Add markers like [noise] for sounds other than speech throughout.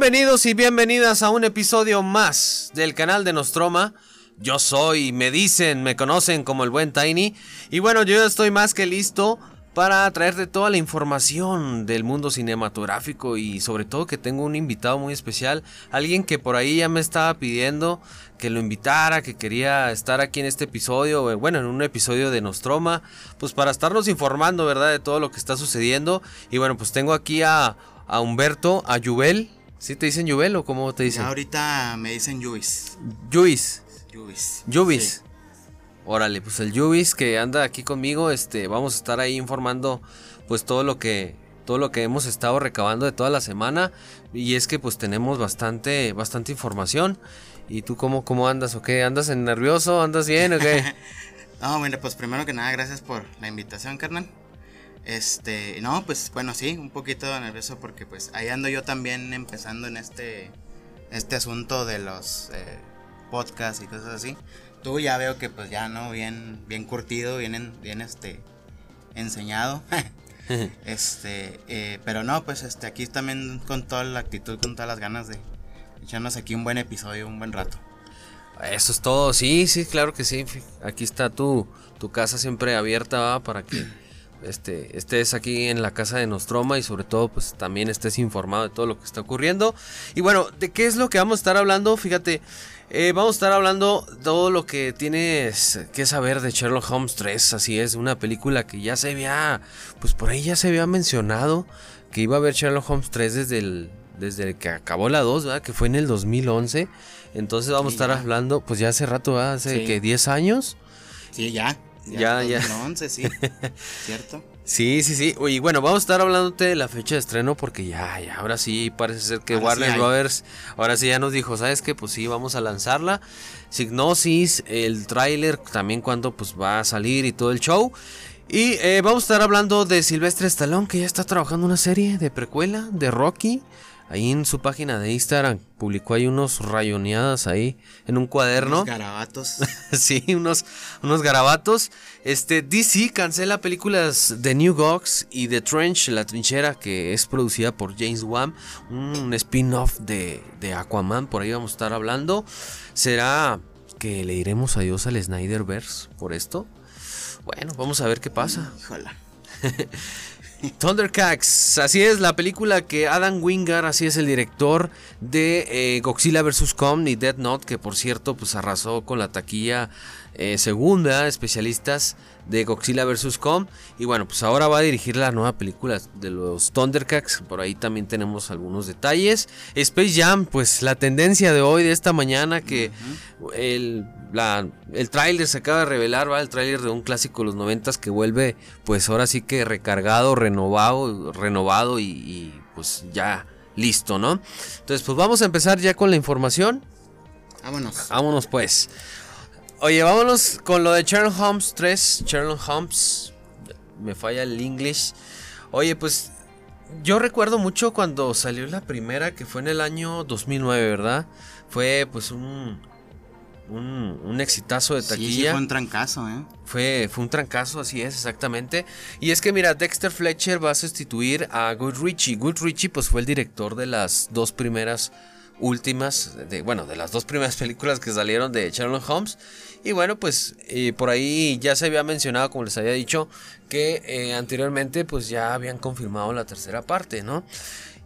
Bienvenidos y bienvenidas a un episodio más del canal de Nostroma. Yo soy, me dicen, me conocen como el buen Tiny. Y bueno, yo estoy más que listo para traerte toda la información del mundo cinematográfico y sobre todo que tengo un invitado muy especial, alguien que por ahí ya me estaba pidiendo que lo invitara, que quería estar aquí en este episodio, bueno, en un episodio de Nostroma, pues para estarnos informando, ¿verdad?, de todo lo que está sucediendo. Y bueno, pues tengo aquí a, a Humberto, a Yubel. ¿Sí te dicen Yubel o cómo te dicen? ahorita me dicen Yubis. Yubis. Yubis. Yubis. Órale, pues el Yubis que anda aquí conmigo, este, vamos a estar ahí informando pues todo lo que todo lo que hemos estado recabando de toda la semana y es que pues tenemos bastante bastante información. ¿Y tú cómo cómo andas o qué? ¿Andas en nervioso? ¿Andas bien o qué? [laughs] no, bueno, pues primero que nada, gracias por la invitación, carnal. Este, no, pues bueno, sí, un poquito nervioso porque pues ahí ando yo también empezando en este este asunto de los eh, podcasts y cosas así. Tú ya veo que pues ya no, bien, bien curtido, bien, bien este, enseñado. [laughs] este, eh, pero no, pues este, aquí también con toda la actitud, con todas las ganas de echarnos aquí un buen episodio, un buen rato. Eso es todo, sí, sí, claro que sí. Aquí está tu, tu casa siempre abierta para que este, estés aquí en la casa de Nostroma y sobre todo pues también estés informado de todo lo que está ocurriendo. Y bueno, ¿de qué es lo que vamos a estar hablando? Fíjate, eh, vamos a estar hablando todo lo que tienes que saber de Sherlock Holmes 3. Así es, una película que ya se había, pues por ahí ya se había mencionado que iba a haber Sherlock Holmes 3 desde el, desde que acabó la 2, ¿verdad? Que fue en el 2011. Entonces vamos a estar hablando, pues ya hace rato, ¿verdad? Hace que 10 años. Sí, ya. Ya, ya. 2011, sí. [laughs] ¿Cierto? Sí, sí, sí. Y bueno, vamos a estar hablándote de la fecha de estreno porque ya, ya, ahora sí parece ser que Warner Brothers, ahora sí ya nos dijo, ¿sabes qué? Pues sí, vamos a lanzarla. Signosis, el tráiler, también cuando pues va a salir y todo el show. Y eh, vamos a estar hablando de Silvestre Stallone, que ya está trabajando una serie de precuela de Rocky. Ahí en su página de Instagram publicó ahí unos rayoneadas ahí en un cuaderno. Unos garabatos. [laughs] sí, unos, unos garabatos. Este, DC cancela películas de New Gox y The Trench, La Trinchera, que es producida por James Wan. Un spin-off de, de Aquaman, por ahí vamos a estar hablando. ¿Será que le iremos adiós al Snyderverse por esto? Bueno, vamos a ver qué pasa. Híjola. [laughs] Thundercats, así es la película que Adam Wingard, así es el director de eh, Godzilla vs. Kong y Dead Note, que por cierto pues arrasó con la taquilla eh, segunda, especialistas de Godzilla vs. Kong. Y bueno, pues ahora va a dirigir la nueva película de los Thundercats. Por ahí también tenemos algunos detalles. Space Jam, pues la tendencia de hoy, de esta mañana, que el, el tráiler se acaba de revelar, ¿va? El tráiler de un clásico de los noventas que vuelve, pues ahora sí que recargado, renovado, renovado y, y pues ya listo, ¿no? Entonces, pues vamos a empezar ya con la información. Vámonos. Vámonos pues. Oye, vámonos con lo de Sherlock Holmes 3. Sherlock Holmes. Me falla el inglés. Oye, pues yo recuerdo mucho cuando salió la primera, que fue en el año 2009, ¿verdad? Fue pues un, un, un exitazo de taquilla. Sí, fue un trancazo, ¿eh? Fue, fue un trancazo, así es, exactamente. Y es que mira, Dexter Fletcher va a sustituir a Good Richie. Good Richie pues fue el director de las dos primeras últimas, de, bueno, de las dos primeras [laughs] películas que salieron de Sherlock Holmes. Y bueno, pues eh, por ahí ya se había mencionado, como les había dicho, que eh, anteriormente pues ya habían confirmado la tercera parte, ¿no?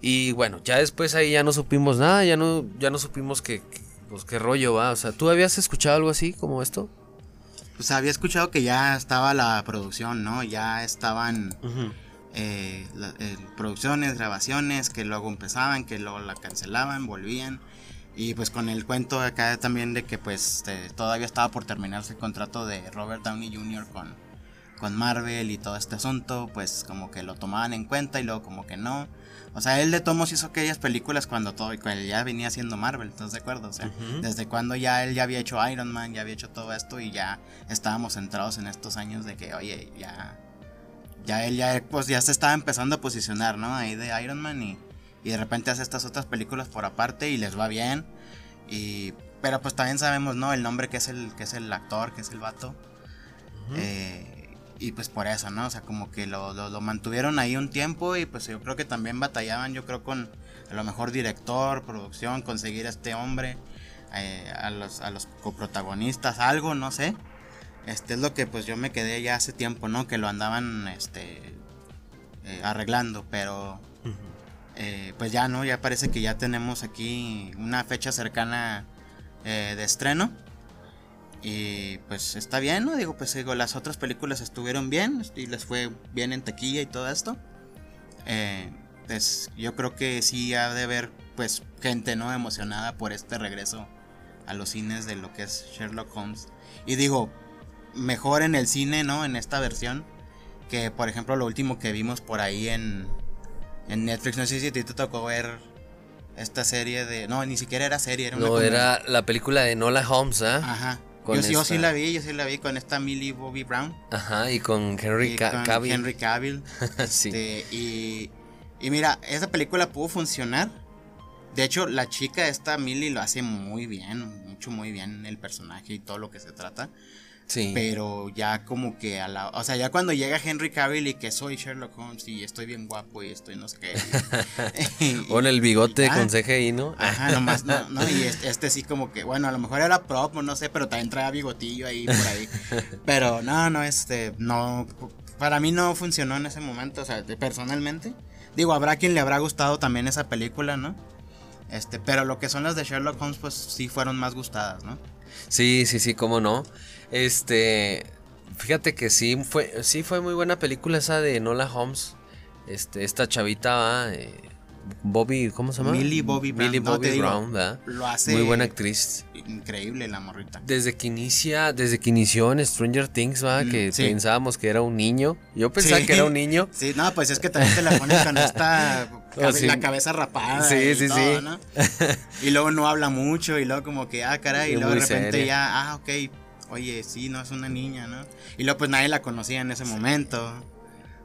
Y bueno, ya después ahí ya no supimos nada, ya no, ya no supimos que, pues qué rollo va. O sea, ¿tú habías escuchado algo así como esto? Pues había escuchado que ya estaba la producción, ¿no? Ya estaban eh, producciones, grabaciones, que luego empezaban, que luego la cancelaban, volvían. Y pues con el cuento acá también de que pues eh, todavía estaba por terminarse el contrato de Robert Downey Jr. con, con Marvel y todo este asunto, pues como que lo tomaban en cuenta y luego como que no. O sea, él de Tomos hizo aquellas películas cuando todo, cuando ya venía haciendo Marvel, ¿estás de acuerdo? O sea, desde cuando ya él ya había hecho Iron Man, ya había hecho todo esto y ya estábamos centrados en estos años de que, oye, ya, ya él ya, pues ya se estaba empezando a posicionar, ¿no? Ahí de Iron Man y y de repente hace estas otras películas por aparte y les va bien. Y, pero pues también sabemos, ¿no? El nombre que es el, que es el actor, que es el vato. Eh, y pues por eso, ¿no? O sea, como que lo, lo, mantuvieron ahí un tiempo y pues yo creo que también batallaban, yo creo, con a lo mejor director, producción, conseguir a este hombre, eh, a, los, a los coprotagonistas, algo, no sé. Este es lo que pues yo me quedé ya hace tiempo, ¿no? Que lo andaban este, eh, arreglando, pero eh, pues ya, ¿no? Ya parece que ya tenemos aquí una fecha cercana de estreno. Y pues está bien, ¿no? Digo, pues digo, las otras películas estuvieron bien y les fue bien en taquilla y todo esto. Eh, pues yo creo que sí ha de haber pues gente, ¿no? Emocionada por este regreso a los cines de lo que es Sherlock Holmes. Y digo, mejor en el cine, ¿no? En esta versión. Que por ejemplo lo último que vimos por ahí en, en Netflix. No sé si te tocó ver esta serie de... No, ni siquiera era serie. Era no, era la película de Nola Holmes, ¿ah? Ajá yo, sí la vi, yo sí la vi con esta Millie Bobby Brown. Ajá, y con Henry Cavill. Henry Cavill. [laughs] Este, y, y mira, esa película pudo funcionar. De hecho, la chica esta Millie lo hace muy bien, mucho muy bien el personaje y todo lo que se trata. Pero ya como que a la... O sea, ya cuando llega Henry Cavill y que soy Sherlock Holmes y estoy bien guapo y estoy no sé qué. [laughs] Con el bigote con CGI, ¿no? Ajá, nomás, no, no, y este, este, sí como que, bueno, a lo mejor era prop, no sé, pero también traía bigotillo ahí por ahí. [laughs] pero no, no, este, no... Para mí no funcionó en ese momento, o sea, personalmente. Digo, habrá quien le habrá gustado también esa película, ¿no? Este, pero lo que son las de Sherlock Holmes, pues sí fueron más gustadas, ¿no? Sí, sí, sí, cómo no. Este, fíjate que sí fue, sí fue muy buena película esa de Nola Holmes. Este, esta chavita, eh, Bobby, ¿cómo se llama? Millie Bobby Brown. Millie Bobby Brown, ¿verdad? Lo hace muy buena actriz. Increíble la morrita. Desde que inicia, desde que inició en Stranger Things, ¿verdad? Mm, que pensábamos que era un niño. Yo pensaba que era un niño. [laughs] Sí, no, pues es que también te la pones con esta [laughs] oh, la cabeza rapada. Sí, y sí, sí. ¿no? y luego no habla mucho y luego como que, ah, caray, y, luego de repente ya, ah, ok, oye, sí, no es una niña, ¿no? Y luego pues nadie la conocía en ese momento.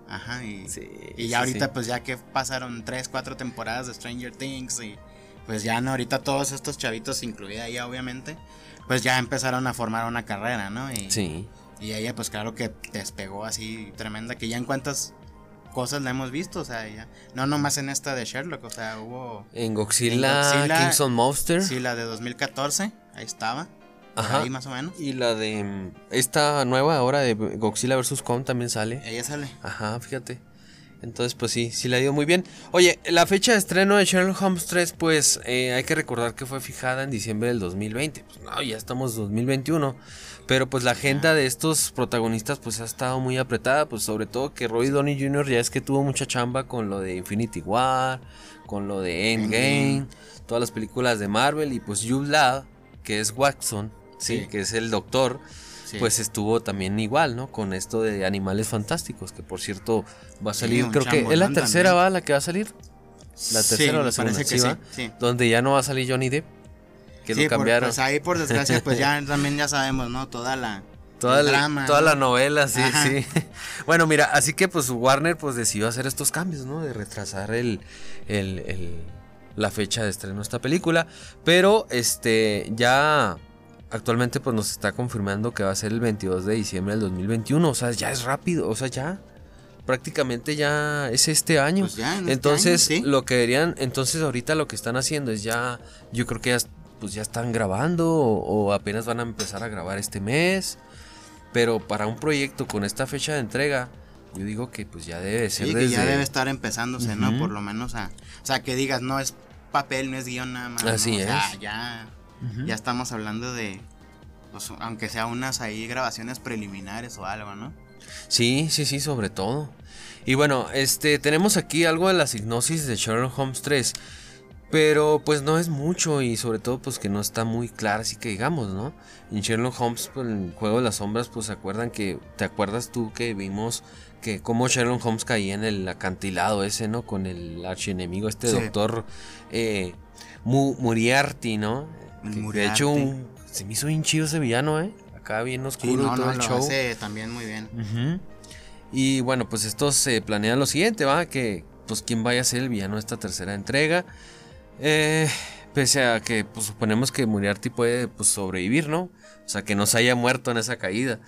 Ajá, y, y ya ahorita pues ya que pasaron tres, cuatro temporadas de Stranger Things y pues ya no, ahorita todos estos chavitos, incluida ella obviamente, pues ya empezaron a formar una carrera, ¿no? Y, sí. Y ella pues claro que despegó así tremenda, que ya en cuántas cosas la hemos visto, o sea, ya, no nomás en esta de Sherlock, o sea, hubo... En Godzilla, en Godzilla Kingston Monster. Sí, la de 2014, ahí estaba. Ajá. Ahí más o menos. Y la de mm, esta nueva ahora de Godzilla vs. Kong también sale. Ella sale. Ajá, fíjate. Entonces, pues sí, sí la dio muy bien. Oye, la fecha de estreno de Sherlock Holmes 3, pues eh, hay que recordar que fue fijada en diciembre del 2020. Pues no, ya estamos en 2021. Pero pues la agenda de estos protagonistas pues ha estado muy apretada. Pues sobre todo que Roy Downey Jr. ya es que tuvo mucha chamba con lo de Infinity War, con lo de Endgame, todas las películas de Marvel. Y pues Jude Law, que es Watson, sí, que es el doctor, pues estuvo también igual, ¿no? Con esto de Animales Fantásticos, que por cierto va a salir, creo que es la tercera, ¿va? La que va a salir. La tercera o la segunda, sí, Donde ya no va a salir Johnny Depp. Que lo cambiaron. pues ahí por desgracia, pues ya [laughs] también ya sabemos, ¿no? Toda la... Toda, la, toda la novela, sí, sí. [laughs] Bueno, mira, así que pues Warner pues decidió hacer estos cambios, ¿no? De retrasar el, el, el la fecha de estreno de esta película. Pero este ya actualmente pues nos está confirmando que va a ser el 22 de diciembre del 2021. O sea, ya es rápido, o sea, ya prácticamente ya es este año. Pues este entonces, lo que deberían, entonces ahorita lo que están haciendo es ya, yo creo que ya, pues ya están grabando o, apenas van a empezar a grabar este mes. Pero para un proyecto con esta fecha de entrega, yo digo que pues ya debe ser. Sí, que ya debe estar empezándose, ¿no? Por lo menos a, o sea, que digas, no es papel, no es guion nada más. Así es. ya ya estamos hablando de, pues, aunque sea unas ahí grabaciones preliminares o algo, ¿no? Sí, sí, sí, sobre todo. Y bueno, este, tenemos aquí algo de la hipnosis de Sherlock Holmes 3. Pero pues no es mucho y sobre todo pues que no está muy clara, así que digamos, ¿no? En Sherlock Holmes, pues, en el juego de las sombras, pues se acuerdan que, ¿te acuerdas tú que vimos que como Sherlock Holmes caía en el acantilado ese, ¿no? Con el archienemigo, este doctor eh, Muriarty, ¿no? De hecho, se me hizo bien chido ese villano, ¿eh? Acá bien oscuro y todo el show. también muy bien. Y bueno, pues esto se planea lo siguiente, ¿va? Que pues quién vaya a ser el villano de esta tercera entrega. Eh, Pese a que pues, suponemos que Moriarty puede pues, sobrevivir, ¿no? O sea, que no se haya muerto en esa caída.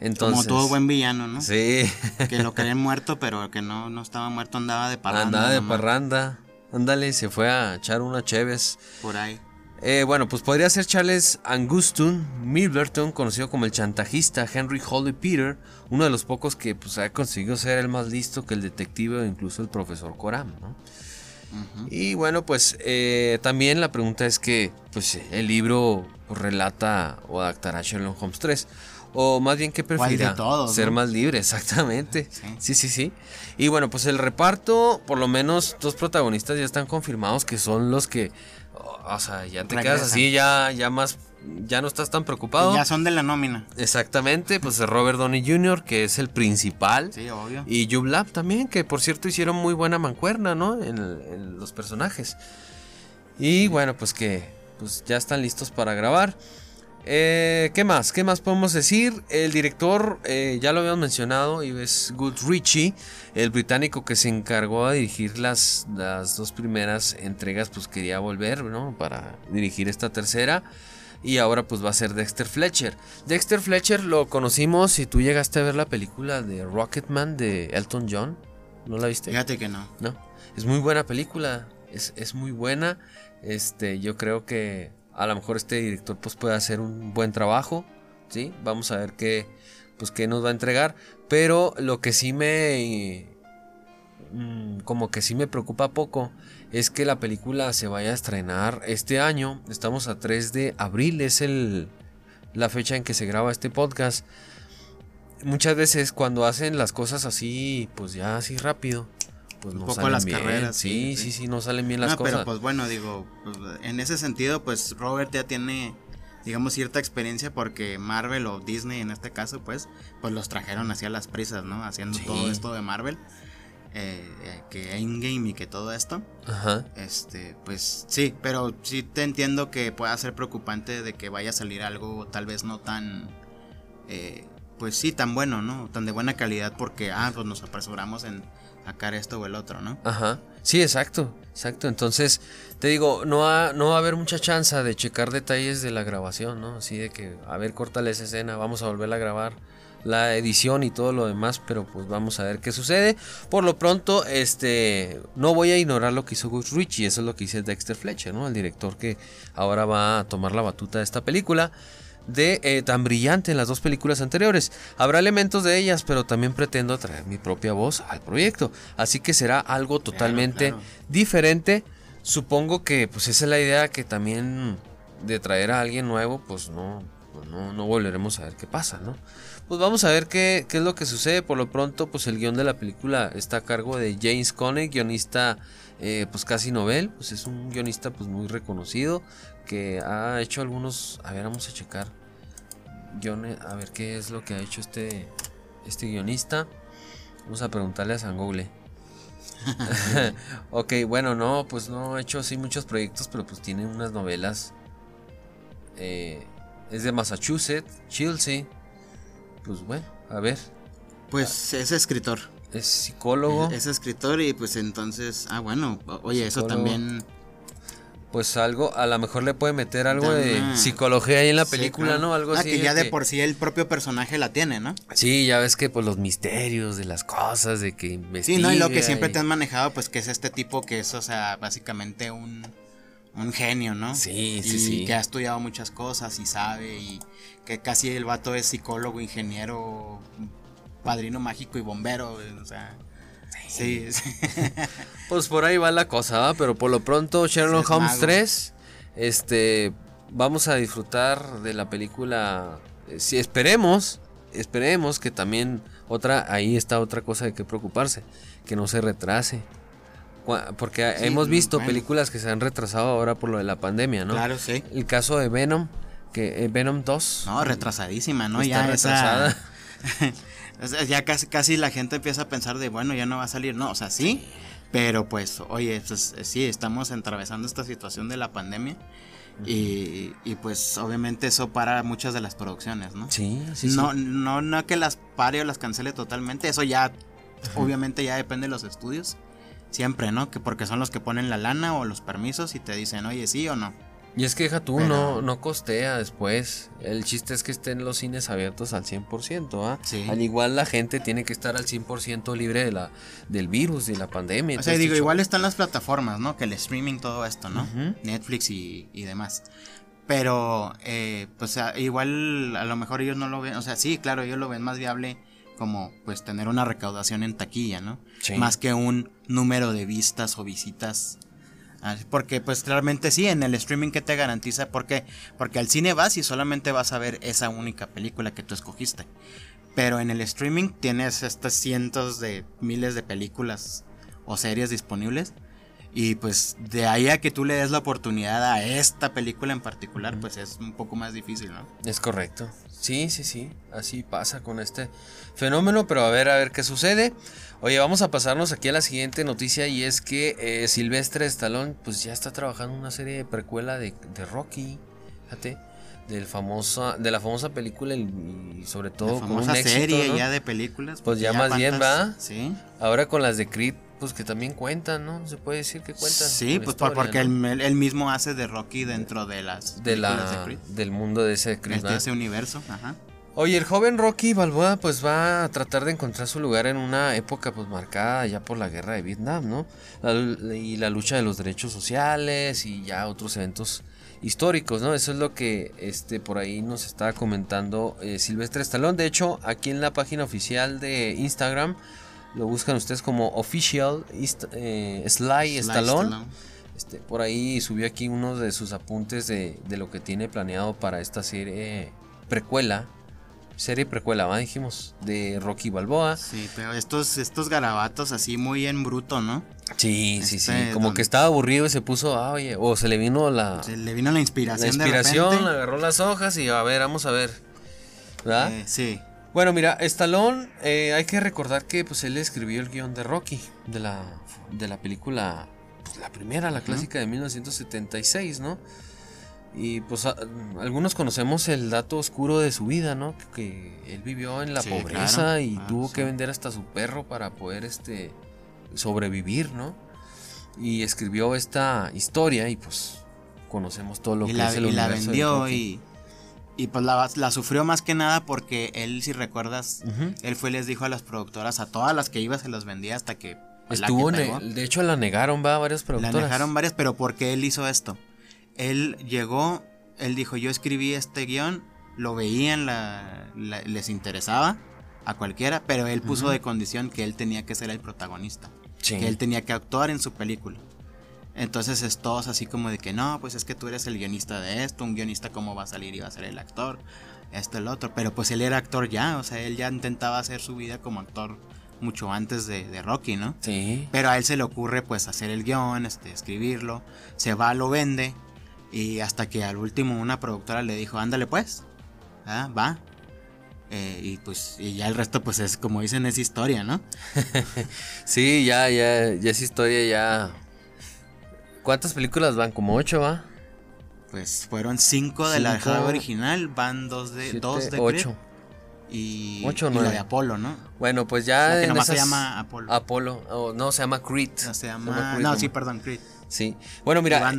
Entonces, Como todo buen villano, ¿no? Sí. [laughs] Que lo creen muerto, pero que no, no estaba muerto, andaba de parranda. Andaba de nomás, parranda. Ándale, se fue a echar una Cheves. Por ahí. Eh, bueno, pues podría ser Charles Anguston Milverton, conocido como el chantajista Henry Holly Peter, uno de los pocos que pues, ha conseguido ser el más listo que el detective o incluso el profesor Coram, ¿no? Y bueno, pues eh, también la pregunta es que pues, el libro relata o adaptará Sherlock Holmes 3. O más bien que ¿Cuál de prefiera todos, ser no? más libre, exactamente. Sí. Sí, sí, sí. Y bueno, pues el reparto, por lo menos dos protagonistas ya están confirmados que son los que, o sea, ya te quedas Regresan. así, ya, ya más, ya no estás tan preocupado. Y ya son de la nómina. Exactamente, pues Robert Downey Jr., que es el principal. Sí, obvio. Y Hugh Lab también, que por cierto hicieron muy buena mancuerna, ¿no? En, en los personajes. Y bueno, pues que pues ya están listos para grabar. Eh, ¿Qué más? ¿Qué más podemos decir? El director, eh, ya lo habíamos mencionado, y es Good Ritchie, el británico que se encargó de dirigir las, las dos primeras entregas, pues quería volver, ¿no? Para dirigir esta tercera. Y ahora pues va a ser Dexter Fletcher. Dexter Fletcher lo conocimos si tú llegaste a ver la película de Rocketman de Elton John. ¿No la viste? Fíjate que no. No. Es muy buena película. Es, es muy buena. Este, yo creo que a lo mejor este director pues puede hacer un buen trabajo. ¿Sí? Vamos a ver qué, pues, qué nos va a entregar. Pero lo que sí me... mm, Como que sí me preocupa poco es que la película se vaya a estrenar este año. Estamos a 3 de abril, es el, la fecha en que se graba este podcast. Muchas veces cuando hacen las cosas así, pues ya así rápido, pues Un no poco las bien. carreras, sí, sí, sí, sí. no salen bien las No, cosas. pero pues bueno, digo, pues, en ese sentido, pues Robert ya tiene, digamos, cierta experiencia porque Marvel o Disney en este caso, pues, pues los trajeron hacia las prisas, ¿no? Haciendo Sí. todo esto de Marvel, eh, eh, que Endgame y que todo esto. Ajá. Este, pues sí, pero sí te entiendo que pueda ser preocupante de que vaya a salir algo tal vez no tan, eh, pues sí, tan bueno, ¿no? Tan de buena calidad porque, ah, pues nos apresuramos en sacar esto o el otro, ¿no? Ajá. Sí, exacto, exacto. Entonces, te digo, no va, no va a haber mucha chance de checar detalles de la grabación, ¿no? Así de que, a ver, córtale esa escena, vamos a volver a grabar la edición y todo lo demás, pero pues vamos a ver qué sucede. Por lo pronto, este, no voy a ignorar lo que hizo Gus Ritchie, eso es lo que dice Dexter Fletcher, ¿no? El director que ahora va a tomar la batuta de esta película. De eh, tan brillante en las dos películas anteriores. Habrá elementos de ellas, pero también pretendo traer mi propia voz al proyecto. Así que será algo totalmente claro. diferente. Supongo que pues esa es la idea que también de traer a alguien nuevo, pues no, pues no, no volveremos a ver qué pasa, ¿no? Pues vamos a ver qué, qué es lo que sucede. Por lo pronto, pues el guion de la película está a cargo de James Coney, guionista eh, pues casi novel. Pues es un guionista pues muy reconocido que ha hecho algunos... A ver, vamos a checar. Guiones, a ver qué es lo que ha hecho este, este guionista. Vamos a preguntarle a San Google. [laughs] [laughs] ok, bueno, no, pues no ha hecho así muchos proyectos, pero pues tiene unas novelas. Eh, es de Massachusetts, Chelsea. Pues bueno, a ver. Pues es escritor. Es psicólogo. Es escritor y pues entonces, ah bueno, oye, eso también Pues algo, a lo mejor le puede meter algo de psicología ahí en la Sí, película, claro. ¿no? Algo Ah, así. que ya de que- por sí el propio personaje la tiene, ¿no? Sí, ya ves que pues los misterios de las cosas, de que Sí, investiga. no, y lo que siempre y- te han manejado, pues que es este tipo que es, o sea, básicamente un, un genio, ¿no? Sí, sí, y sí. que ha estudiado muchas cosas y sabe, y que casi el vato es psicólogo, ingeniero, padrino mágico y bombero, o sea. Sí, sí. [laughs] Pues por ahí va la cosa, ¿va? Pero por lo pronto Sherlock Es Holmes mago. 3, este, vamos a disfrutar de la película. eh, Si esperemos, esperemos que también otra, ahí está otra cosa de que preocuparse, que no se retrase. Porque Sí, hemos visto bueno. películas que se han retrasado ahora por lo de la pandemia, ¿no? Claro, sí. El caso de Venom, que eh, Venom 2. No, retrasadísima, ¿no? Está ya retrasada. esa- [laughs] ya casi, casi la gente empieza a pensar de, bueno, ya no va a salir. No, o sea, sí. Pero pues, oye, pues eh, sí, estamos atravesando esta situación de la pandemia. Y, y, pues obviamente eso para muchas de las producciones, ¿no? Sí, sí, sí. no, no, no que las pare o las cancele totalmente, eso ya, obviamente ya depende de los estudios. Siempre, ¿no? Que porque son los que ponen la lana o los permisos y te dicen, oye, sí o no. Y es que deja tú, no, no costea después. El chiste es que estén los cines abiertos al 100%, ¿ah? Sí. Al igual la gente tiene que estar al 100% libre de la, del virus, de la pandemia. O sea, digo, igual están las plataformas, ¿no? Que el streaming, todo esto, ¿no? Ujú. Netflix y, y demás. Pero, eh, pues igual a lo mejor ellos no lo ven, o sea, sí, claro, ellos lo ven más viable como pues tener una recaudación en taquilla, ¿no? Sí. Más que un número de vistas o visitas. Porque pues realmente sí, en el streaming que te garantiza, porque porque al cine vas y solamente vas a ver esa única película que tú escogiste. Pero en el streaming tienes estas cientos de miles de películas o series disponibles. Y pues de ahí a que tú le des la oportunidad a esta película en particular, pues es un poco más difícil, ¿no? Es correcto. Sí, sí, sí. Así pasa con este fenómeno. Pero a ver, a ver qué sucede. Oye, vamos a pasarnos aquí a la siguiente noticia. Y es que eh, Silvestre Stallone, pues ya está trabajando una serie de precuela de, de Rocky. Fíjate. Del famosa, de la famosa película y, sobre todo la con un famosa éxito, serie ¿no? ya de películas. Pues ya más bien, ¿va? Sí. Ahora con las de Creed, pues que también cuentan, ¿no? Se puede decir que cuentan. Sí, con pues historia, porque ¿no? él, él mismo hace de Rocky dentro de las de la, de Creed. del mundo de ese Creed. ¿va? ese universo, ajá. Oye, el joven Rocky Balboa pues va a tratar de encontrar su lugar en una época pues marcada ya por la guerra de Vietnam, ¿no? La- y la lucha de los derechos sociales y ya otros eventos históricos, ¿no? Eso es lo que este por ahí nos estaba comentando eh, Silvestre Stallone. De hecho, aquí en la página oficial de Instagram lo buscan ustedes como official eh, Sly, Stallone. Este, por ahí subió aquí uno de sus apuntes de, de lo que tiene planeado para esta serie precuela. Serie precuela, ¿va? dijimos, de Rocky Balboa. Sí, pero estos, estos garabatos así muy en bruto, ¿no? Sí, sí, sí. Este, Como don- que estaba aburrido y se puso, ah, oye, o se le vino la, Se le vino la la inspiración, inspiración, de repente. agarró las hojas y a ver, vamos a ver. ¿Verdad? Eh, sí. Bueno, mira, Stallone, eh, hay que recordar que pues él escribió el guion de Rocky, de la, de la película, pues, la primera, la clásica de 1976, ¿no? Y pues a- algunos conocemos el dato oscuro de su vida, ¿no? Que, que él vivió en la Sí, pobreza claro. y Ah, tuvo sí. que vender hasta su perro para poder este sobrevivir, ¿no? Y escribió esta historia y pues conocemos todo lo y que la, es el y la vendió y, y pues la, la sufrió más que nada porque él, si recuerdas, él fue y les dijo a las productoras, a todas las que iba se las vendía hasta que... la que Estuvo, el- de hecho la negaron, va, varias La productoras. dejaron varias, pero porque él hizo esto. Él llegó, él dijo, yo escribí este guion, lo veían, la, la- les interesaba a cualquiera, pero él puso de condición que él tenía que ser el protagonista, Sí. que él tenía que actuar en su película. Entonces es todos así como de que no, pues es que tú eres el guionista de esto, un guionista cómo va a salir y va a ser el actor, esto, el otro, pero pues él era actor ya, o sea, él ya intentaba hacer su vida como actor mucho antes de, de Rocky, ¿no? Sí. Pero a él se le ocurre pues hacer el guion, este, escribirlo, se va, lo vende y hasta que al último una productora le dijo, ándale pues, ah, va. Eh, y pues y ya el resto pues es como dicen es historia, ¿no? [laughs] Sí, ya, ya, ya es historia, ya. ¿Cuántas películas van? Como ocho, ¿va? Pues fueron cinco de la. Java original, van dos de, Siete, dos de ocho. Creed y, Ocho o y la de Apolo, ¿no? Bueno, pues ya. Que en nomás se llama Apolo. Apolo. Oh, no, se llama Creed. No, se llama, Creed no, como- sí, perdón, Creed. Sí. Bueno, mira,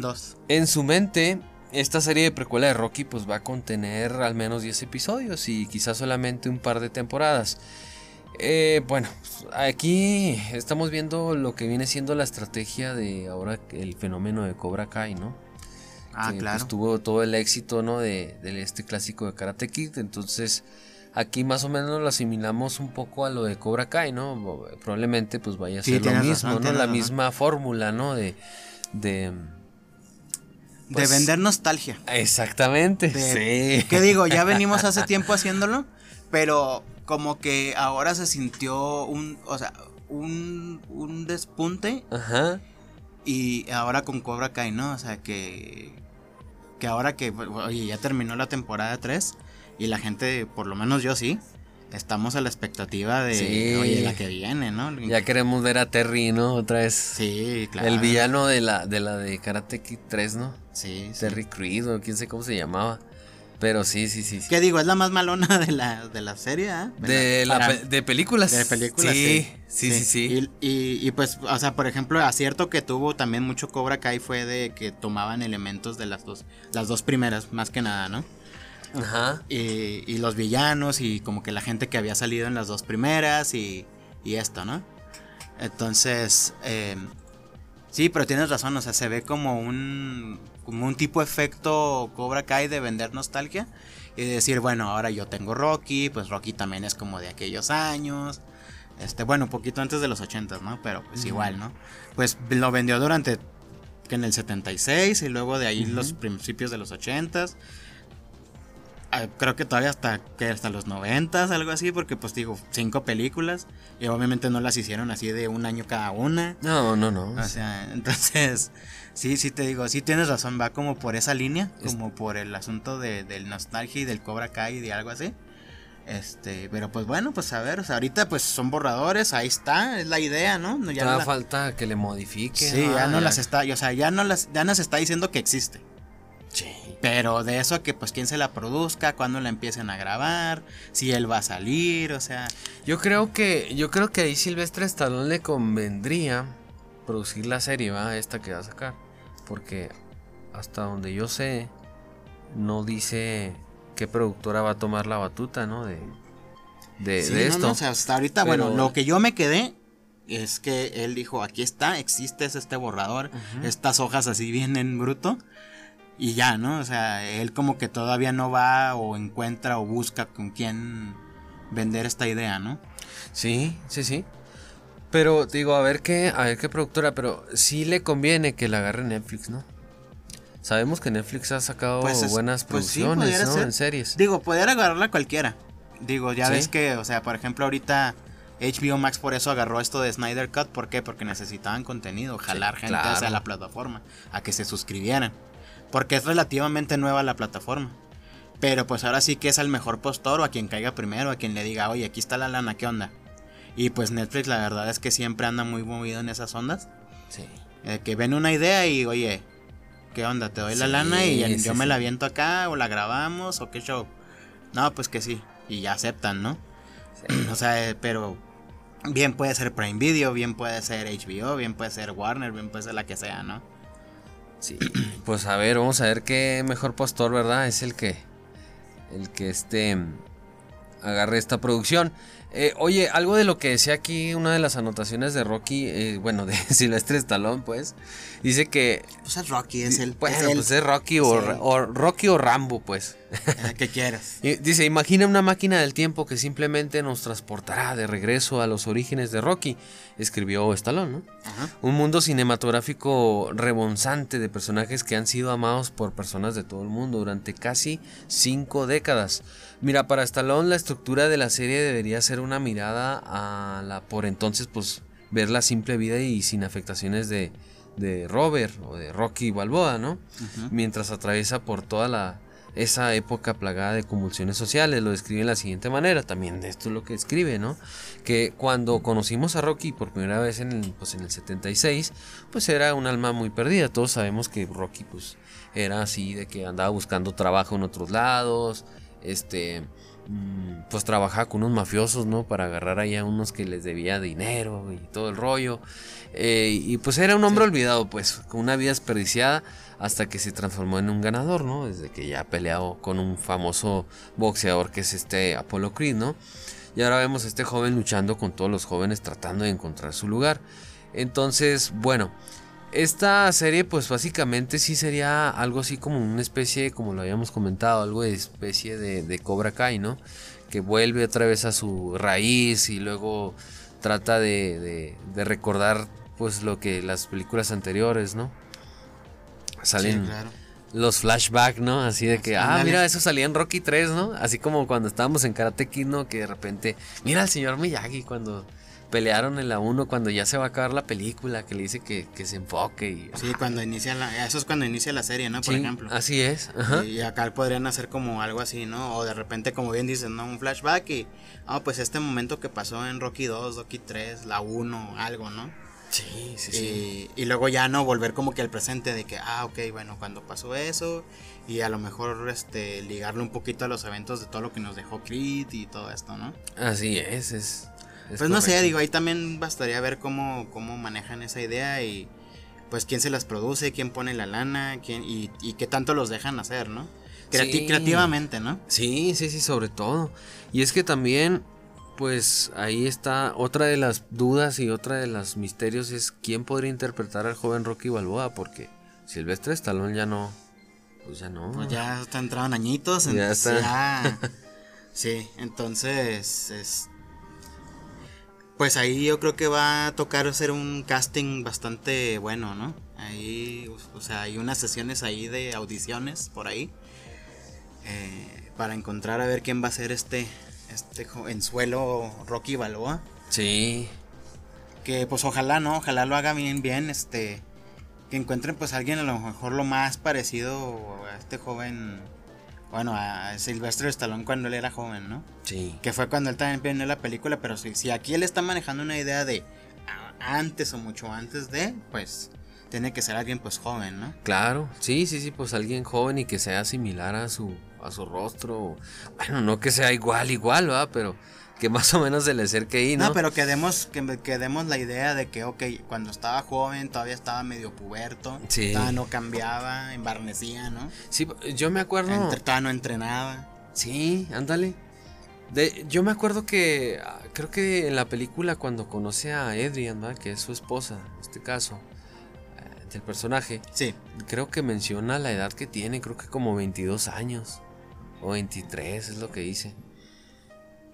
en su mente, esta serie de precuela de Rocky, pues va a contener al menos 10 episodios y quizás solamente un par de temporadas. Eh, bueno, aquí estamos viendo lo que viene siendo la estrategia de ahora el fenómeno de Cobra Kai, ¿no? Ah, que, claro. pues, tuvo todo el éxito, ¿no? De, de este clásico de Karate Kid. Entonces, aquí más o menos lo asimilamos un poco a lo de Cobra Kai, ¿no? Probablemente pues vaya a Sí, ser lo mismo, razón, ¿no? La razón. misma fórmula, ¿no? De... de pues, de vender nostalgia. Exactamente. De- sí. [laughs] ¿Qué digo? Ya venimos hace [laughs] tiempo haciéndolo, pero como que ahora se sintió un, o sea, un, un despunte Ajá. y ahora con Cobra Kai, ¿no? O sea, que, que ahora que, oye, ya terminó la temporada 3 y la gente, por lo menos yo sí, estamos a la expectativa de, Sí. oye, la que viene, ¿no? Ya queremos ver a Terry, ¿no? Otra vez. Sí, claro. El villano de la de la de Karate Kid 3, ¿no? Sí, sí. Terry Creed o quién sé cómo se llamaba. Pero sí, sí, sí. ¿Qué digo? Es la más malona de la, de la serie, ¿eh? De, la, de películas. De películas, sí. Sí, sí, sí. Y, y, pues, o sea, por ejemplo, acierto que tuvo también mucho Cobra Kai fue de que tomaban elementos de las dos, las dos primeras, más que nada, ¿no? Ajá. Y, y los villanos y como que la gente que había salido en las dos primeras y, y esto, ¿no? Entonces, eh, sí, pero tienes razón, o sea, se ve como un, como un tipo efecto Cobra Kai de vender nostalgia y decir, bueno, ahora yo tengo Rocky, pues Rocky también es como de aquellos años. Este, bueno, un poquito antes de los 80, ¿no? Pero pues igual, ¿no? Pues lo vendió durante que en el 76 y luego de ahí los principios de los 80 Ah, creo que todavía hasta que hasta los noventas, algo así, porque pues digo, cinco películas y obviamente no las hicieron así de un año cada una. No, no, no. O sea, [laughs] entonces, sí, sí te digo, sí tienes razón, va como por esa línea, como por el asunto de, del nostalgia y del Cobra Kai y de algo así. Este, pero pues bueno, pues a ver, o sea, ahorita pues son borradores, ahí está, es la idea, ¿no? Ya no falta que le modifique. Sí, ya no las está, o sea, ya no las, ya nos está diciendo que existe. Sí. Pero de eso que pues quién se la produzca, cuándo la empiecen a grabar, si él va a salir, o sea. Yo creo que, yo creo que ahí Silvestre Stallone le convendría producir la serie, va, esta que va a sacar. Porque hasta donde yo sé, no dice qué productora va a tomar la batuta, ¿no? De, de, esto. o sea, hasta ahorita, bueno, lo que yo me quedé es que él dijo, aquí está, existe este borrador, estas hojas así vienen bruto y ya, ¿no? O sea, él como que todavía no va o encuentra o busca con quién vender esta idea, ¿no? Sí, sí, sí. Pero digo, a ver qué, a ver qué productora, pero sí le conviene que la agarre Netflix, ¿no? Sabemos que Netflix ha sacado pues buenas pues producciones, ¿no? En series. Digo, poder agarrarla cualquiera. Digo, ya ves que, o sea, por ejemplo, ahorita HBO Max por eso agarró esto de Snyder Cut. ¿Por qué? Porque necesitaban contenido, jalar gente hacia la plataforma, a que se suscribieran. Porque es relativamente nueva la plataforma. Pero pues ahora sí que es al mejor postor o a quien caiga primero, a quien le diga, oye, aquí está la lana, ¿qué onda? Y pues Netflix la verdad es que siempre anda muy movido en esas ondas. Sí. Eh, que ven una idea y, oye, ¿qué onda? ¿Te doy la lana y yo me la viento acá o la grabamos o qué show? No, pues que sí. Y ya aceptan, ¿no? [clears throat] O sea, eh, pero bien puede ser Prime Video, bien puede ser HBO, bien puede ser Warner, bien puede ser la que sea, ¿no? Sí, [clears throat] pues a ver, vamos a ver qué mejor postor, ¿verdad? Es el que, el que este, agarre esta producción. Eh, oye, algo de lo que decía aquí, una de las anotaciones de Rocky, eh, bueno, [laughs] de Silvestre Stallone, pues, dice que... Pues es Rocky, es el... Bueno, pues es Rocky o, Rocky o Rambo, pues. [laughs] que quieras. dice, imagina una máquina del tiempo que simplemente nos transportará de regreso a los orígenes de Rocky, escribió Stallone, ¿no? Un mundo cinematográfico rebonsante de personajes que han sido amados por personas de todo el mundo durante casi cinco décadas. Mira, para Stallone la estructura de la serie debería ser una mirada a la por entonces pues ver la simple vida y sin afectaciones de, de Robert o de Rocky Balboa, ¿no? Mientras atraviesa por toda la esa época plagada de convulsiones sociales, lo describe de la siguiente manera, también esto es lo que escribe, ¿no? Que cuando conocimos a Rocky por primera vez en el, pues en el 76, pues era un alma muy perdida, todos sabemos que Rocky pues era así, de que andaba buscando trabajo en otros lados, este, mm, pues trabajaba con unos mafiosos, ¿no? Para agarrar ahí a unos que les debía dinero y todo el rollo. Eh, y pues era un hombre olvidado, pues, con una vida desperdiciada hasta que se transformó en un ganador, ¿no? Desde que ya ha peleado con un famoso boxeador que es este Apollo Creed, ¿no? Y ahora vemos a este joven luchando con todos los jóvenes tratando de encontrar su lugar. Entonces, bueno, esta serie pues básicamente sí sería algo así como una especie, como lo habíamos comentado, algo de especie de, Cobra Kai, ¿no? Que vuelve otra vez a su raíz y luego trata de, recordar pues lo que las películas anteriores, ¿no? Salen los flashbacks, ¿no? Así de que, ah, mira, eso salía en Rocky 3, ¿no? Así como cuando estábamos en Karate Kid, ¿no? Que de repente, mira al señor Miyagi cuando pelearon en la 1 cuando ya se va a acabar la película, que le dice que, se enfoque. Y, sí, cuando inicia la, eso es cuando inicia la serie, ¿no? Por ejemplo. Así es. Y, acá podrían hacer como algo así, ¿no? O de repente, como bien dicen, ¿no? Un flashback y, ah, pues este momento que pasó en Rocky 2, Rocky 3, la 1, algo, ¿no? Sí, sí, sí. Y, luego ya no volver como que al presente de que, ah, ok, bueno, cuando pasó eso, y a lo mejor este ligarlo un poquito a los eventos de todo lo que nos dejó Creed y todo esto, ¿no? Así es, es. pues no sé, digo, ahí también bastaría ver cómo, cómo manejan esa idea y pues quién se las produce, quién pone la lana, quién y, y qué tanto los dejan hacer, ¿no? Creativamente, ¿no? Sí, sí, sí, sobre todo. Y es que también, pues ahí está otra de las dudas y otra de los misterios es quién podría interpretar al joven Rocky Balboa, porque Silvestre Stallone ya no, pues ya no. Pues ya está entrado en añitos, ya está. [laughs] sí, entonces es, pues ahí yo creo que va a tocar hacer un casting bastante bueno, ¿no? Ahí, o sea, hay unas sesiones ahí de audiciones por ahí. Eh, para encontrar a ver quién va a ser este, este suelo Rocky Balboa. Sí. Que pues ojalá, ¿no? Ojalá lo haga bien, bien, este... Que encuentren pues alguien a lo mejor lo más parecido a este joven bueno, a Silvestre Stallone cuando él era joven, ¿no? Sí. Que fue cuando él también vio la película, pero si, si aquí él está manejando una idea de antes o mucho antes de, pues tiene que ser alguien pues joven, ¿no? Claro, sí, sí, sí, pues alguien joven y que sea similar a su a su rostro. Bueno, no que sea igual, igual, ¿va? Pero que más o menos se le acerque ahí, ¿no? No, pero que demos, que, demos la idea de que, ok, cuando estaba joven todavía estaba medio puberto, sí. todavía no cambiaba, embarnecía, ¿no? Sí, yo me acuerdo... Entre, todavía no entrenaba. Sí, ándale. De, yo me acuerdo que, ah, creo que en la película cuando conoce a Adrian, ¿verdad? que es su esposa, en este caso, eh, del personaje, sí. creo que menciona la edad que tiene, creo que como 22 años, o 23 es lo que dice.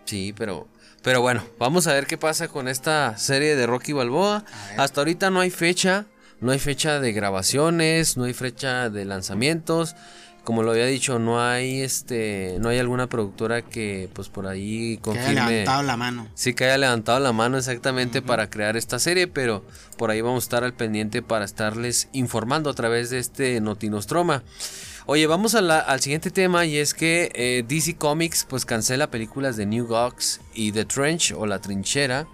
Sí, pero, pero bueno, vamos a ver qué pasa con esta serie de Rocky Balboa. Hasta ahorita no hay fecha, no hay fecha de grabaciones, no hay fecha de lanzamientos. Como lo había dicho, no hay este, no hay alguna productora que pues por ahí confirme. Que haya levantado la mano. Sí, que haya levantado la mano exactamente para crear esta serie, pero por ahí vamos a estar al pendiente para estarles informando a través de este Notinostroma. Oye, vamos al siguiente tema y es que eh, DC Comics pues cancela películas de New Gox y The Trench o La Trinchera,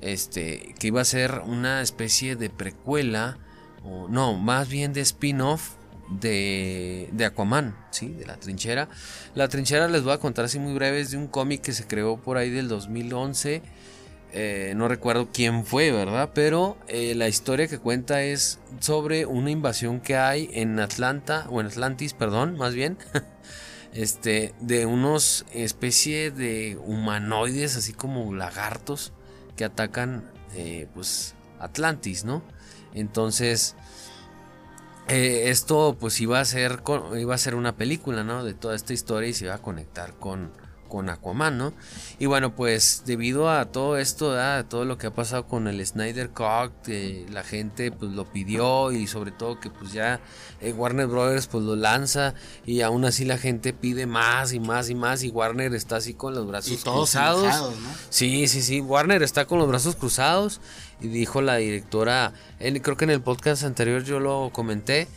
este, que iba a ser una especie de precuela, o no, más bien de spin-off de, de, Aquaman, ¿sí? De La Trinchera. La Trinchera les voy a contar así muy breves de un cómic que se creó por ahí del 2011 eh, no recuerdo quién fue, ¿verdad? Pero eh, la historia que cuenta es sobre una invasión que hay en Atlanta, o en Atlantis, perdón, más bien. [laughs] este, de unos especie de humanoides, así como lagartos, que atacan, eh, pues, Atlantis, ¿no? Entonces, esto, pues, iba a ser, iba a ser una película, ¿no? De toda esta historia y se iba a conectar con con Aquaman, ¿no? Y bueno, pues debido a todo esto, a todo lo que ha pasado con el Snyder Cut, la gente pues lo pidió y sobre todo que pues ya eh, Warner Brothers pues lo lanza y aún así la gente pide más y más y más y Warner está así con los brazos cruzados. ¿no? Sí, sí, sí, Warner está con los brazos cruzados y dijo la directora, creo que en el podcast anterior yo lo comenté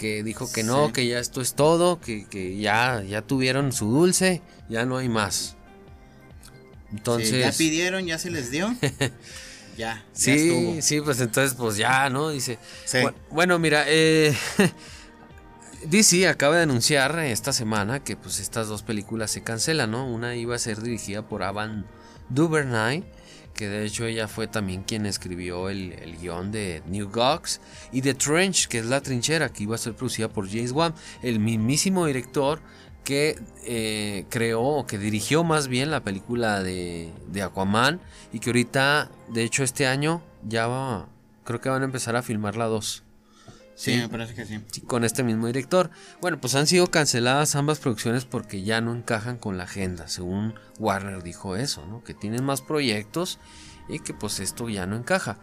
que dijo que no, que ya esto es todo, que, ya, ya tuvieron su dulce, ya no hay más. Entonces. ya pidieron, ya se les dio. [laughs] ya. Sí, sí, pues entonces, pues ya, ¿no? Dice. Bueno, mira, eh, [laughs] DC acaba de anunciar esta semana que pues estas dos películas se cancelan, ¿no? Una iba a ser dirigida por Avan Duvernay que de hecho ella fue también quien escribió el, guion de New Gox y The Trench, que es la trinchera, que iba a ser producida por James Wan, el mismísimo director que eh, creó o que dirigió más bien la película de, de, Aquaman y que ahorita, de hecho este año ya va, creo que van a empezar a filmar la 2. Sí, me parece que sí. Con este mismo director. Bueno, pues han sido canceladas ambas producciones porque ya no encajan con la agenda. Según Warner dijo eso, ¿no? Que tienen más proyectos y que pues esto ya no encaja.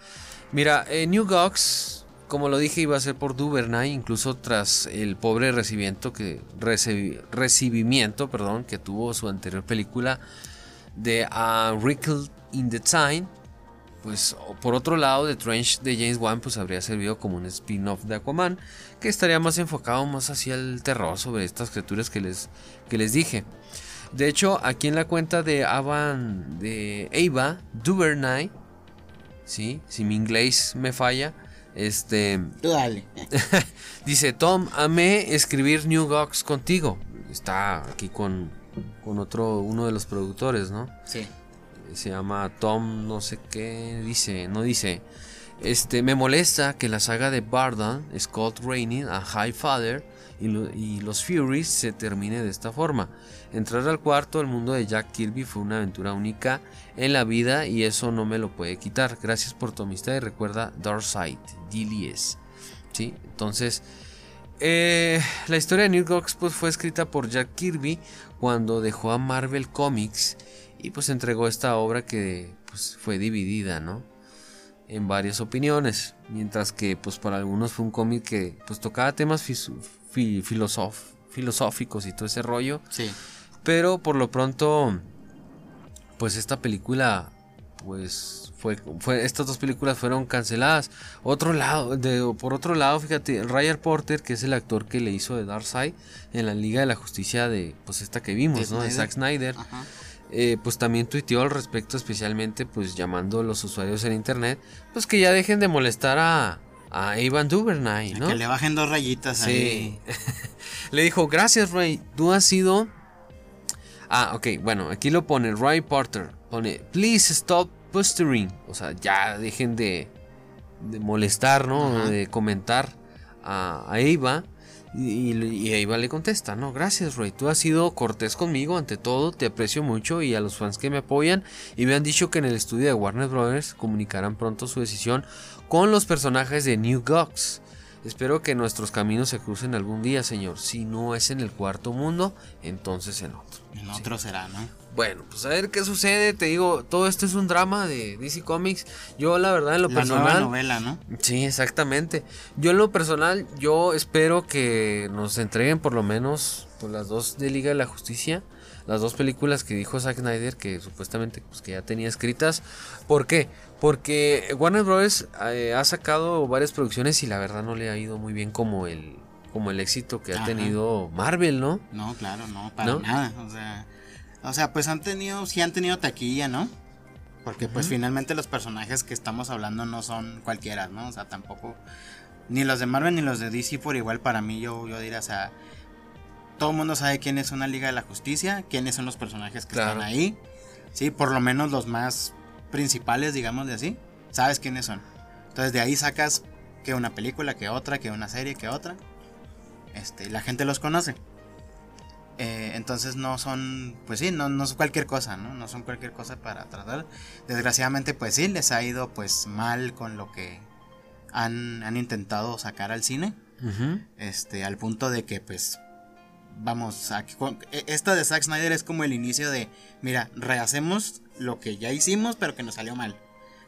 Mira, eh, New Gox, como lo dije, iba a ser por Duvernay, incluso tras el pobre recibimiento que, recibimiento perdón, que tuvo su anterior película de A Wrinkle in the Time pues por otro lado, The Trench de James Wan pues habría servido como un spin-off de Aquaman, que estaría más enfocado más hacia el terror sobre estas criaturas que les, que les dije. De hecho, aquí en la cuenta de Avan de Ava Duvernay, ¿sí? Si mi inglés me falla. Este. Dale. [laughs] dice: Tom, amé escribir New Gox contigo. Está aquí con, con otro, uno de los productores, ¿no? Sí. Se llama Tom, no sé qué. Dice, no dice. Este, me molesta que la saga de Bardan, Scott Rainey, a High Father y, los Furies se termine de esta forma. Entrar al cuarto del mundo de Jack Kirby fue una aventura única en la vida y eso no me lo puede quitar. Gracias por tu amistad y recuerda Darkseid, DLS. ¿Sí? Entonces, eh, la historia de New Gox pues, fue escrita por Jack Kirby cuando dejó a Marvel Comics y pues entregó esta obra que pues, fue dividida, ¿no? En varias opiniones, mientras que pues para algunos fue un cómic que pues tocaba temas filosóficos y todo ese rollo. Sí. Pero por lo pronto, pues esta película, pues fue, fue estas dos películas fueron canceladas. Otro lado, de, por otro lado, fíjate, Ryan Porter, que es el actor que le hizo de Darkseid en la Liga de la Justicia de, pues esta que vimos, ¿no? De Zack Snyder. Eh, pues también tuiteó al respecto, especialmente pues llamando a los usuarios en internet, pues que ya dejen de molestar a, a Ivan Duvernay, ¿no? Que le bajen dos rayitas sí. ahí. [laughs] le dijo, gracias Ray, tú has sido... Ah, ok, bueno, aquí lo pone Ray Porter. Pone, please stop pestering. O sea, ya dejen de, de molestar, ¿no? De comentar a, a Eva. Y, y, Eva le contesta, no, gracias Ray, tú has sido cortés conmigo ante todo, te aprecio mucho y a los fans que me apoyan y me han dicho que en el estudio de Warner Brothers comunicarán pronto su decisión con los personajes de New Gox. Espero que nuestros caminos se crucen algún día, señor. Si no es en el cuarto mundo, entonces en otro. En otro será, ¿no? Bueno, pues a ver qué sucede. Te digo, todo esto es un drama de DC Comics. Yo, la verdad, en lo personal. Nueva novela, ¿no? Sí, exactamente. Yo, en lo personal, yo espero que nos entreguen por lo menos pues, las dos de Liga de la Justicia las dos películas que dijo Zack Snyder que supuestamente pues, que ya tenía escritas. ¿Por qué? Porque Warner Bros. Eh, ha sacado varias producciones y la verdad no le ha ido muy bien como el, como el éxito que ha tenido Marvel, ¿no? No, claro, no, para nada. O sea, o sea, pues han tenido, sí han tenido taquilla, ¿no? Porque pues finalmente los personajes que estamos hablando no son cualquiera, ¿no? O sea, tampoco... Ni los de Marvel ni los de DC por igual para mí yo, yo diría, o sea, todo el mundo sabe quién es una Liga de la Justicia, quiénes son los personajes que están ahí. Sí, por lo menos los más principales, digamos de así, sabes quiénes son. Entonces de ahí sacas que una película, que otra, que una serie, que otra. Este, y la gente los conoce. Eh, entonces no son, pues sí, no, no es cualquier cosa, ¿no? No son cualquier cosa para tratar. Desgraciadamente, pues sí, les ha ido pues mal con lo que han, han intentado sacar al cine. Este, al punto de que pues vamos, a, e, esta de Zack Snyder es como el inicio de, mira, rehacemos lo que ya hicimos, pero que nos salió mal.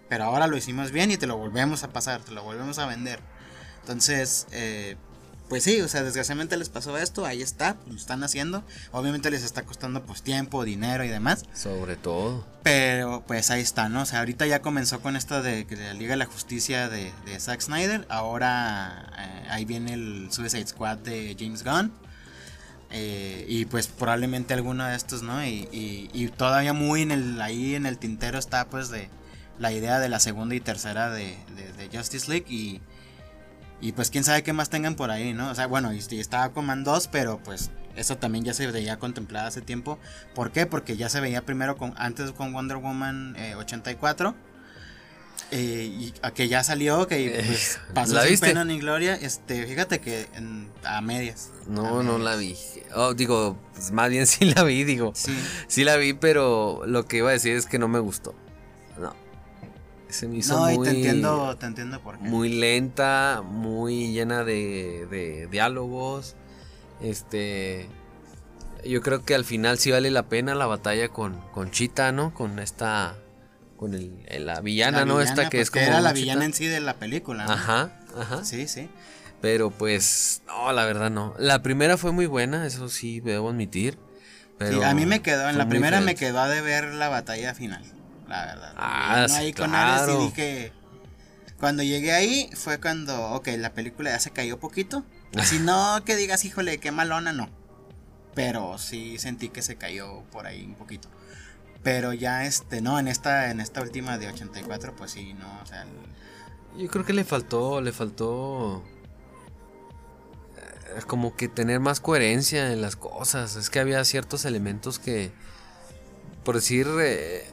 Pero ahora lo hicimos bien y te lo volvemos a pasar, te lo volvemos a vender. Entonces, eh, pues sí, o sea, desgraciadamente les pasó esto, ahí está, lo están haciendo. Obviamente les está costando pues tiempo, dinero y demás. Sobre todo. Pero pues ahí está, ¿no? O sea, ahorita ya comenzó con esto de, de la Liga de la Justicia de, de Zack Snyder. Ahora eh, ahí viene el Suicide Squad de James Gunn. Eh, y pues probablemente alguno de estos, ¿no? Y, todavía muy en el, ahí en el tintero está pues de la idea de la segunda y tercera de, Justice League y, y pues quién sabe qué más tengan por ahí, ¿no? O sea, bueno, y, estaba Man 2, pero pues eso también ya se veía contemplado hace tiempo. ¿Por qué? Porque ya se veía primero con, antes con Wonder Woman 84 eh, eh, y a que ya salió, que pues, [laughs] pasó ¿La sin pena ni gloria. Este, fíjate que a medias. No, no la vi. Oh, digo, pues, más bien [laughs] sí la vi, digo. Sí. sí la vi, pero lo que iba a decir es que no me gustó. No. Se me hizo muy. te entiendo, te entiendo por qué. Muy lenta, muy llena de, de diálogos. Este. Yo creo que al final sí vale la pena la batalla con, con Chita, ¿no? Con esta con el, la villana, ¿no? Esta que es como. era la villana en sí de la película. Ajá, ajá. Sí, sí. Pero pues, no, la verdad no. La primera fue muy buena, eso sí, debo admitir. Pero a mí me quedó, en la primera me quedó de ver la batalla final, la verdad. Ah, sí, ahí con Ares y dije. Cuando llegué ahí fue cuando, ok, la película ya se cayó poquito. [laughs] Si no que digas, híjole, qué malona, no. Pero sí sentí que se cayó por ahí un poquito. Pero ya este, no, en esta, en esta última de 84, pues sí, no, o sea. Yo creo que le faltó, le faltó eh, como que tener más coherencia en las cosas. Es que había ciertos elementos que, por decir, eh,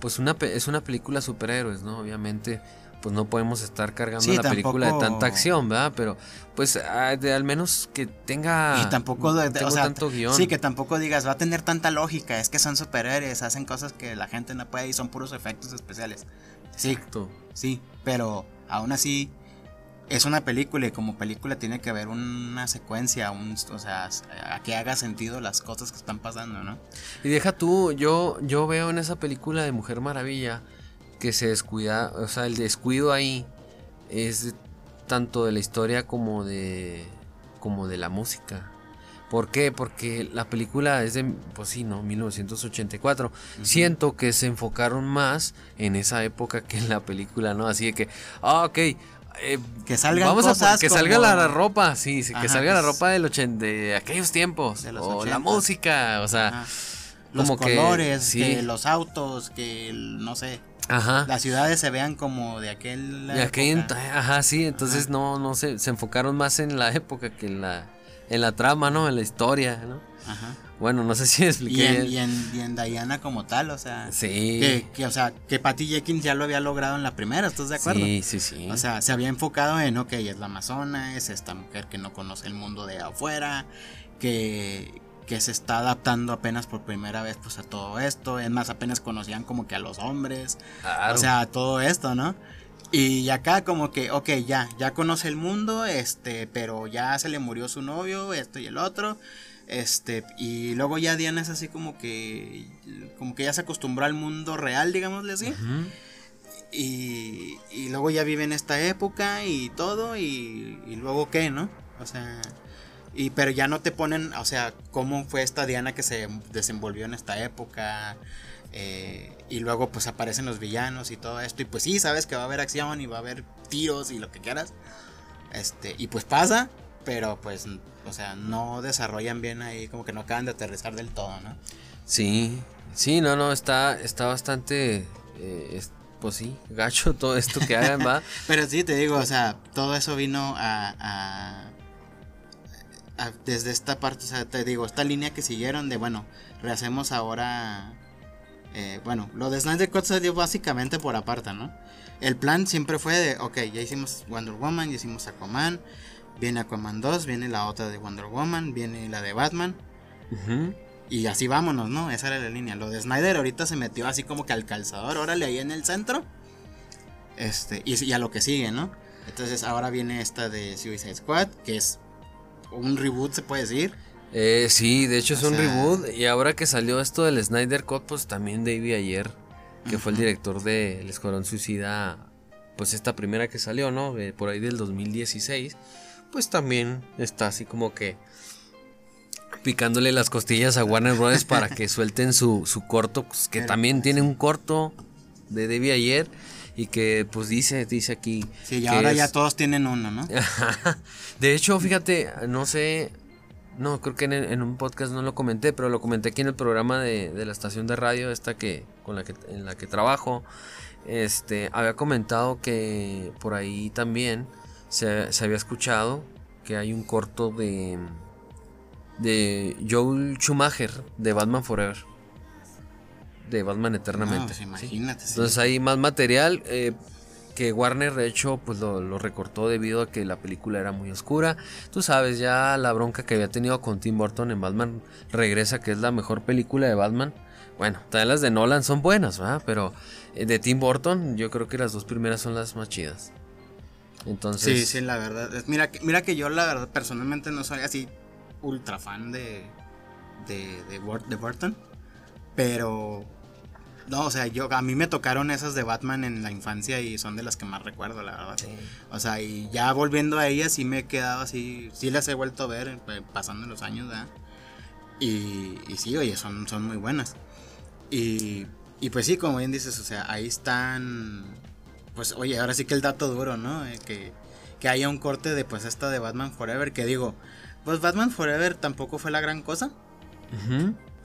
pues una es una película superhéroes, ¿no? Obviamente pues no podemos estar cargando la película de tanta acción, ¿verdad? Pero pues ah, al menos que tenga y tampoco tanto guion. Sí, que tampoco digas va a tener tanta lógica, es que son superhéroes, hacen cosas que la gente no puede y son puros efectos especiales. Sí, sí, pero aún así es una película y como película tiene que haber una secuencia, un, o sea, a que haga sentido las cosas que están pasando, ¿no? Y deja tú, yo yo veo en esa película de Mujer Maravilla que se descuida, o sea, el descuido ahí es tanto de la historia como de como de la música. ¿Por qué? Porque la película es de, pues sí, ¿no? 1984. Siento que se enfocaron más en esa época que en la película, ¿no? Así de que, ah, ok. Eh, que salga vamos a que salga la, ropa, sí, que salga la ropa del de aquellos tiempos, o la música, o sea, los colores, que los autos, que no sé. Ajá. Las ciudades se vean como de aquel. De aquel ajá, sí, entonces no, no sé, se enfocaron más en la época que en la, en la trama, ¿no? En la historia, ¿no? Ajá. Bueno, no sé si expliqué. Y en, y en, Diana como tal, o sea. Sí. Que, que, o sea, que Patty Jenkins ya lo había logrado en la primera, ¿estás de acuerdo? Sí, sí, sí. O sea, se había enfocado en, ok, es la amazona, es esta mujer que no conoce el mundo de afuera, que, que se está adaptando apenas por primera vez pues a todo esto. Es más, apenas conocían como que a los hombres. O sea, todo esto, ¿no? Y acá como que, ok, ya, ya conoce el mundo, este, pero ya se le murió su novio, esto y el otro. Este, y luego ya Diana es así como que, como que ya se acostumbró al mundo real, digámosle así. y, y, luego ya vive en esta época y todo, y, y luego qué, ¿no? O sea, y, pero ya no te ponen, o sea, cómo fue esta Diana que se desenvolvió en esta época. Eh, y luego pues aparecen los villanos y todo esto. Y pues sí, sabes que va a haber acción y va a haber tiros y lo que quieras. Este, y pues pasa, pero pues, o sea, no desarrollan bien ahí, como que no acaban de aterrizar del todo, ¿no? Sí, sí, no, no, está, está bastante, eh, pues sí, gacho todo esto que hagan, va. [laughs] pero sí, te digo, o sea, todo eso vino a desde esta parte, o sea, te digo, esta línea que siguieron de, bueno, rehacemos ahora, eh, bueno, lo de Snyder Cut se dio básicamente por aparte, ¿no? El plan siempre fue de, ok, ya hicimos Wonder Woman, ya hicimos Aquaman, viene Aquaman 2, viene la otra de Wonder Woman, viene la de Batman. Y así vámonos, ¿no? Esa era la línea. Lo de Snyder ahorita se metió así como que al calzador, órale, ahí en el centro. Este, y, y a lo que sigue, ¿no? Entonces ahora viene esta de Suicide Squad, que es un reboot, se puede decir. Eh, sí, de hecho es un reboot. Y ahora que salió esto del Snyder Cut, pues también David Ayer, que fue el director de El Escuadrón Suicida, pues esta primera que salió, ¿no? por ahí del 2016, pues también está así como que picándole las costillas a Warner Bros. para que [laughs] suelten su, su corto, pues, que también tiene un corto de David Ayer y que pues dice, dice aquí. Sí, y ahora ya todos tienen uno, ¿no? de hecho, fíjate, no sé, no, creo que en, un podcast no lo comenté, pero lo comenté aquí en el programa de, la estación de radio, esta que, con la que, en la que trabajo. Este, había comentado que por ahí también se, se había escuchado que hay un corto de, de Joel Schumacher de Batman Forever de Batman Eternamente. Pues imagínate. Entonces hay más material eh, que Warner de hecho pues lo, recortó debido a que la película era muy oscura. Tú sabes ya la bronca que había tenido con Tim Burton en Batman regresa que es la mejor película de Batman. Bueno, también las de Nolan son buenas, ¿verdad? Pero eh, de Tim Burton yo creo que las dos primeras son las más chidas. Entonces... Sí, sí, la verdad. Mira, mira que yo la verdad personalmente no soy así ultra fan de, de, de, de Burton. Pero no, o sea, yo a mí me tocaron esas de Batman en la infancia y son de las que más recuerdo, la verdad. O sea, y ya volviendo a ellas sí me he quedado así, sí las he vuelto a ver eh, pasando los años, ¿verdad? Y, y sí, oye, son, son muy buenas. Y, y pues sí, como bien dices, o sea, ahí están, pues oye, ahora sí que el dato duro, ¿no? Eh, que, que haya un corte de pues esta de Batman Forever, que digo, pues Batman Forever tampoco fue la gran cosa.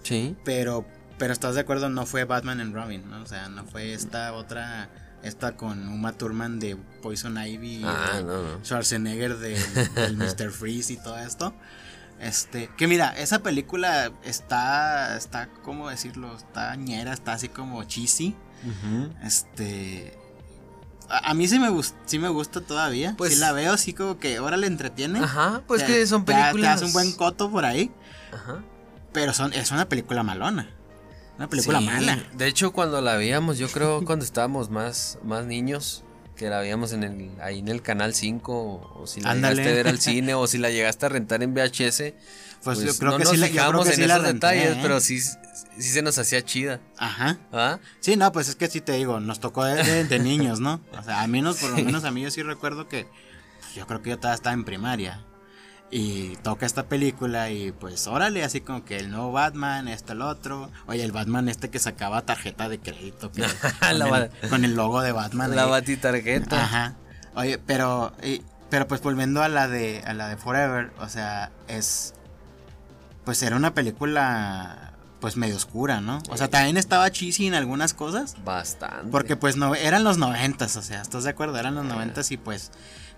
Sí. Pero Pero estás de acuerdo, no fue Batman and Robin, ¿no? O sea, no fue esta otra, esta con Uma Thurman de Poison Ivy, Ah, de no, no. Schwarzenegger de, del [laughs] Mr. Freeze y todo esto. Este, que mira, esa película está, está, ¿cómo decirlo? Está ñera, está así como cheesy. Ujú. Este, a, a mí sí me, gust, sí me gusta todavía. Pues- si la veo, sí como que ahora le entretiene. Ajá, pues Te- que son te- películas. Te hace un buen coto por ahí. Ajá. Pero son, es una película malona. Una película Sí, mala. De hecho, cuando la veíamos, yo creo [laughs] cuando estábamos más, más niños, que la veíamos en el, ahí en el canal 5, o, o si la Ándale. llegaste a ver al [laughs] cine, o si la llegaste a rentar en VHS. Pues, Pues, yo creo no que nos sí creo fijamos en sí esos renté, detalles, ¿eh? pero sí, sí se nos hacía chida. Ajá. ¿Ah? Sí, no, pues es que sí te digo, nos tocó de, de- de niños, ¿no? O sea, a menos, por lo menos a mí yo sí recuerdo que pues, yo creo que yo todavía estaba en primaria. Y toca esta película y pues órale, así como que el nuevo Batman, esto, el otro. Oye, el Batman este que sacaba tarjeta de crédito. Que, [laughs] con, La el, ba- con el logo de Batman. La batitarjeta. Ajá. Oye, pero, y- pero pues volviendo a la de, a la de Forever, o sea, es, pues era una película, pues medio oscura, ¿no? O sea, también estaba cheesy en algunas cosas. Bastante. Porque pues no, eran los noventas, o sea, ¿estás de acuerdo? Eran los noventas y pues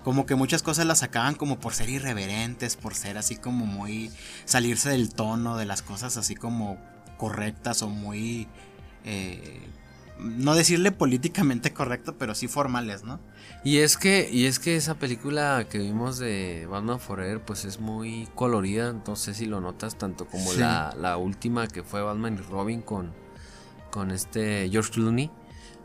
como que muchas cosas las sacaban como por ser irreverentes, por ser así como muy salirse del tono de las cosas así como correctas o muy eh, no decirle políticamente correcto, pero sí formales, ¿no? Y es que, y es que esa película que vimos de Batman Forever, pues es muy colorida. No sé si lo notas, tanto como Sí. la, la última que fue Batman y Robin con, con este George Clooney.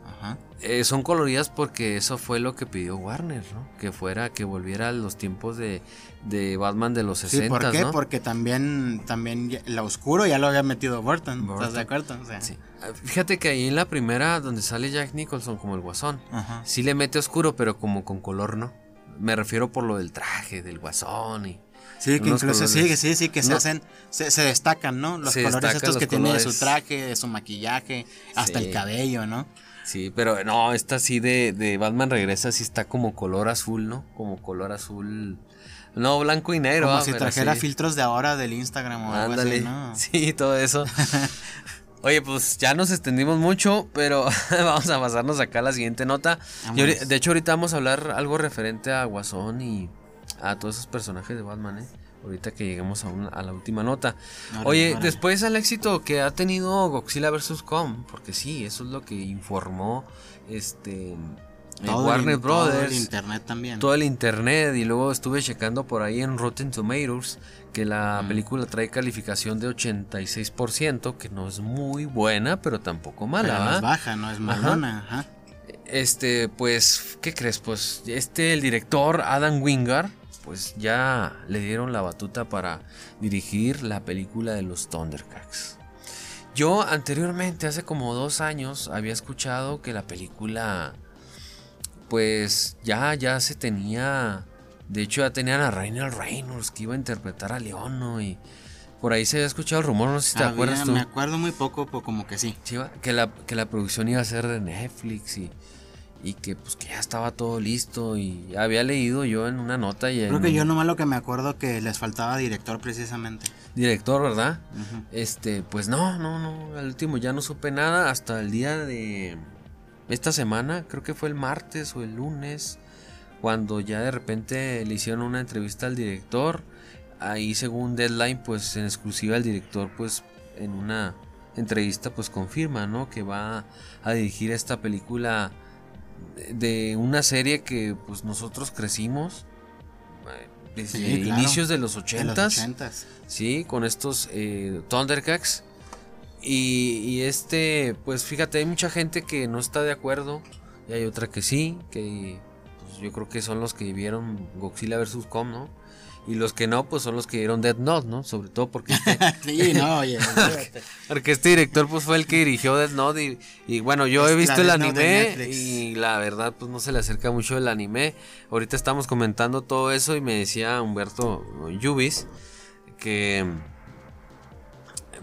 Ajá. Eh, son coloridas porque eso fue lo que pidió Warner, ¿no? Que fuera, que volviera a los tiempos de, de Batman de los 60, Sí, ¿por qué? ¿no? Porque también, también la oscuro ya lo había metido Burton, Burton. ¿estás de acuerdo? O sea, Sí. Fíjate que ahí en la primera, donde sale Jack Nicholson como el guasón, Ajá. sí le mete oscuro, pero como con color, ¿no? Me refiero por lo del traje, del guasón y... Sí, que incluso colores. sí, sí, sí, que se hacen, se, se destacan, ¿no? Los Se colores estos los que tiene de su traje, de su maquillaje, hasta Sí. el cabello, ¿no? Sí, pero no, esta sí de, de Batman regresa, sí está como color azul, ¿no? Como color azul... No, blanco y negro. Como ah, si trajera sí. filtros de ahora del Instagram o algo así, ¿no? [laughs] Sí, todo eso. [laughs] Oye, pues ya nos extendimos mucho, pero [laughs] vamos a pasarnos acá a la siguiente nota. De hecho, ahorita vamos a hablar algo referente a Guasón y a todos esos personajes de Batman, ¿eh? Ahorita que lleguemos a, una- a la última nota. Oye, después al éxito que ha tenido Godzilla vs. Kong, porque sí, eso es lo que informó este eh, Todo el- Warner todo el Brothers internet también. todo el internet y luego estuve checando por ahí en Rotten Tomatoes que la Mm. película trae calificación de 86%, que no es muy buena, pero tampoco mala, Pero no es baja, no es malona, ajá. Este, pues, ¿qué crees? Pues este, el director Adam Wingard, pues ya le dieron la batuta para dirigir la película de los Thundercats. Yo anteriormente, hace como dos años, había escuchado que la película, pues ya, ya se tenía, de hecho ya tenían a Rainer Reynolds que iba a interpretar a Leono y por ahí se había escuchado el rumor, no sé si te Había- acuerdas tú. Me acuerdo muy poco, pero como que sí. Sí, va, que la, que la producción iba a ser de Netflix y, y que pues que ya estaba todo listo y había leído yo en una nota y en Creo que yo nomás lo que me acuerdo que les faltaba director precisamente. director, ¿verdad? Ujú. Este, pues no, no, no, al último ya no supe nada hasta el día de esta semana, creo que fue el martes o el lunes, cuando ya de repente le hicieron una entrevista al director, ahí según Deadline, pues en exclusiva el director, pues en una entrevista, pues confirma, ¿no? Que va a dirigir esta película de- una serie que pues nosotros crecimos eh, desde Sí, claro. inicios de los De los ochentas. ochentas. Sí, con estos eh, Thundercats. Y, y este, pues fíjate, hay mucha gente que no está de acuerdo. Y hay otra que sí, que yo creo que son los que vieron Godzilla vs. Kong, ¿no? Y los que no, pues son los que vieron Dead Note, ¿no? Sobre todo porque este, [laughs] sí, no, oye. [laughs] porque este director pues fue el que dirigió Dead Note y, y bueno, yo he visto el anime y la verdad pues no se le acerca mucho el anime. Ahorita estamos comentando todo eso y me decía Humberto Yubis que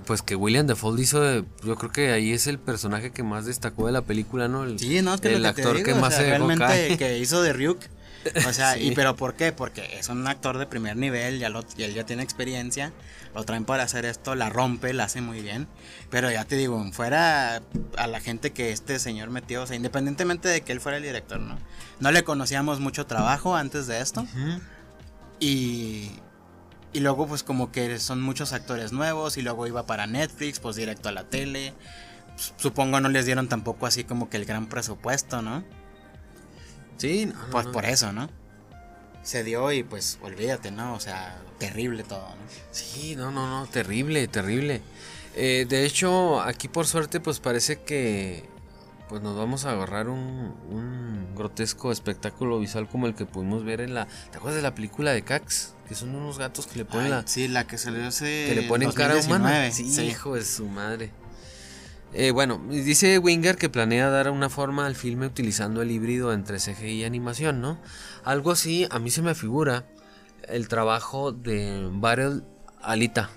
pues que William Defoe hizo de- yo creo que ahí es el personaje que más destacó de la película, ¿no? El, Sí, no, es que el lo que actor te que digo, más o sea, se realmente que hizo de Ryuk O sea, ¿y [laughs] pero por qué? Porque es un actor de primer nivel, ya lo, él ya tiene experiencia, lo traen para hacer esto, la rompe, la hace muy bien. Pero ya te digo, fuera a la gente que este señor metió, o sea, independientemente de que él fuera el director, ¿no? No le conocíamos mucho trabajo antes de esto. Y, y luego pues como que son muchos actores nuevos y luego iba para Netflix, pues directo a la tele. Supongo no les dieron tampoco así como que el gran presupuesto, ¿no? Sí, pues por eso, ¿no? Se dio y pues olvídate, ¿no? O sea, terrible todo, ¿no? Sí, no, no, no, terrible, terrible. Eh, de hecho, aquí por suerte pues parece que pues nos vamos a agarrar un, un, grotesco espectáculo visual como el que pudimos ver en la... ¿Te acuerdas de la película de Cax? Que son unos gatos que le ponen la... Sí, la que le hace... Que le ponen cara humana. Sí, hijo de su madre. Eh, bueno, dice Winger que planea dar una forma al filme utilizando el híbrido entre CGI y animación, ¿no? Algo así, a mí se me figura el trabajo de Battle Alita.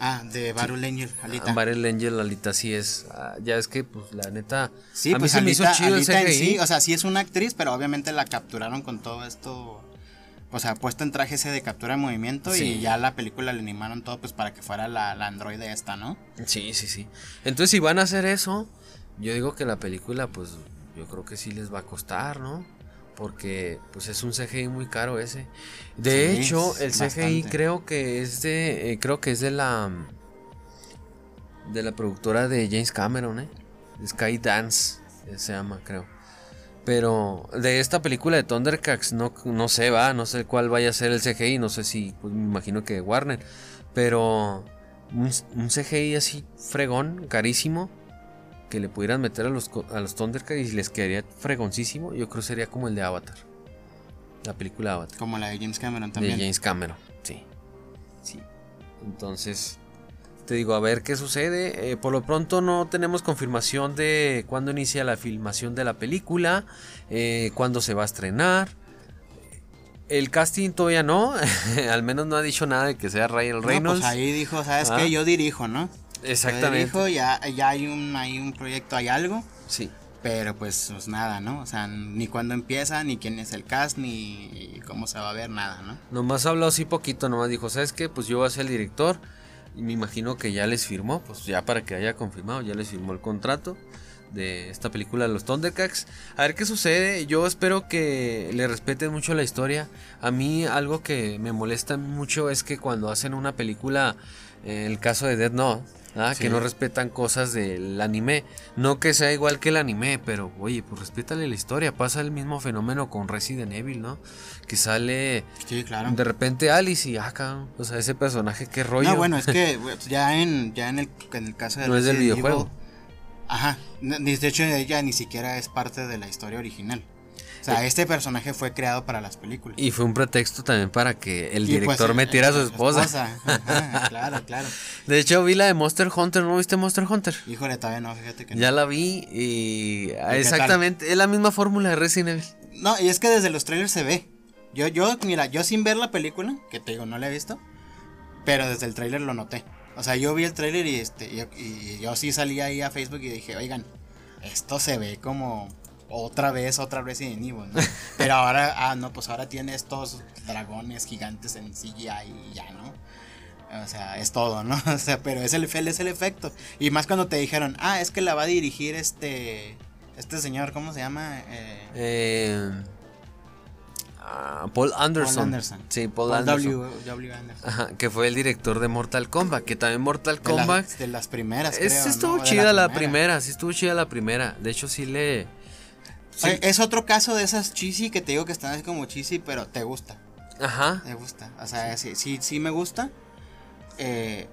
Ah, de Battle Angel Alita. Battle Angel Alita sí es. Ah, ya es que, pues, la neta. Sí, a mí pues se me hizo chido el CGI. Sí, o sea, sí es una actriz, pero obviamente la capturaron con todo esto o sea, puesto en traje ese de captura de movimiento y ya la película le animaron todo pues para que fuera la, la androide esta, ¿no? Sí, sí, sí. Entonces si van a hacer eso, yo digo que la película pues yo creo que sí les va a costar, ¿no? Porque pues es un CGI muy caro ese. De hecho, el CGI creo que es de eh, creo que es de la de la productora de James Cameron, ¿eh? Sky Dance se llama, creo. Pero de esta película de Thundercats no, no sé, va, no sé cuál vaya a ser el CGI, no sé si, pues me imagino que Warner. Pero un, CGI así fregón, carísimo, que le pudieran meter a los, a los Thundercats y les quedaría fregoncísimo, yo creo sería como el de Avatar. La película Avatar. Como la de James Cameron también. De James Cameron, sí. Sí. Entonces, te digo, a ver qué sucede. Eh, por lo pronto no tenemos confirmación de cuándo inicia la filmación de la película, eh, cuándo se va a estrenar. El casting todavía no, [laughs] al menos no ha dicho nada de que sea Ryan Reynolds. pues ahí dijo, ¿sabes qué? Ah. Yo dirijo, ¿no? Exactamente. Yo dirijo, ya, ya hay, un, hay un proyecto, hay algo. Sí. Pero pues, pues, nada, ¿no? O sea, ni cuándo empieza, ni quién es el cast, ni cómo se va a ver, nada, ¿no? Nomás habló así poquito, nomás dijo, ¿sabes qué? Pues yo voy a ser el director y me imagino que ya les firmó, pues ya para que haya confirmado, ya les firmó el contrato de esta película de los Thundercats. A ver qué sucede. Yo espero que le respeten mucho la historia. A mí algo que me molesta mucho es que cuando hacen una película, en el caso de Dead Note, que no respetan cosas del anime. No que sea igual que el anime, pero oye, pues respétale la historia. Pasa el mismo fenómeno con Resident Evil, ¿no? Que sale claro. de repente Alice y acá, o sea, ese personaje, qué rollo. No, bueno, es que ya en, ya en, el, en el caso de No es del videojuego. ajá, de hecho ella ni siquiera es parte de la historia original. O sea, este personaje fue creado para las películas. Y fue un pretexto también para que el pues, director metiera a su esposa. claro, claro. [laughs] De hecho, vi la de Monster Hunter, ¿no viste Monster Hunter? Híjole, todavía no, fíjate que Ya la vi y exactamente, es la misma fórmula de Resident Evil. No, y es que desde los trailers se ve. Yo, yo, mira, yo sin ver la película, que te digo, no la he visto, pero desde el trailer lo noté. O sea, yo vi el trailer y este, y yo sí salí ahí a Facebook y dije, oigan, esto se ve como otra vez, otra vez en Evil, ¿no? [laughs] Pero ahora, ah, no, pues ahora tiene estos dragones gigantes en CGI y ya, ¿no? O sea, es todo, ¿no? [laughs] O sea, pero es el, es el efecto. Y más cuando te dijeron, ah, es que la va a dirigir este. Este señor, ¿cómo se llama? Eh, eh Paul Anderson. Paul Anderson. Sí, Paul, Anderson. Anderson. que fue el director de Mortal Kombat. Que también Mortal Kombat. de las primeras. Es, estuvo chida la, primera. Sí, estuvo chida la primera. De hecho, sí le. Es otro caso de esas cheesy que te digo que están así como cheesy, pero te gusta. Ajá. Me gusta. O sea, sí, sí, sí me gusta. Eh,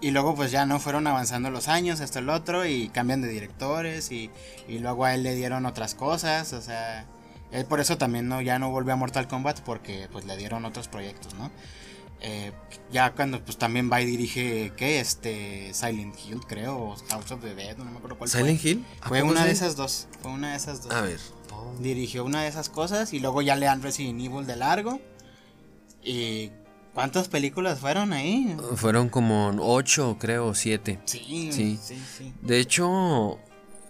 y luego pues ya no fueron avanzando los años, hasta el otro, y cambian de directores, y, y luego a él le dieron otras cosas, o sea, él por eso también no, ya no volvió a Mortal Kombat, porque pues le dieron otros proyectos, ¿no? Eh, ya cuando pues también va y dirige, ¿qué? Este, Silent Hill, creo, o House of the Dead, no me acuerdo cuál ¿Silent Hill? Fue una de esas dos, fue una de esas dos. A ver. Dirigió una de esas cosas y luego ya le han Resident Evil de largo. ¿Y cuántas películas fueron ahí? Fueron como ocho, creo, siete. Sí, sí, sí. sí. De hecho...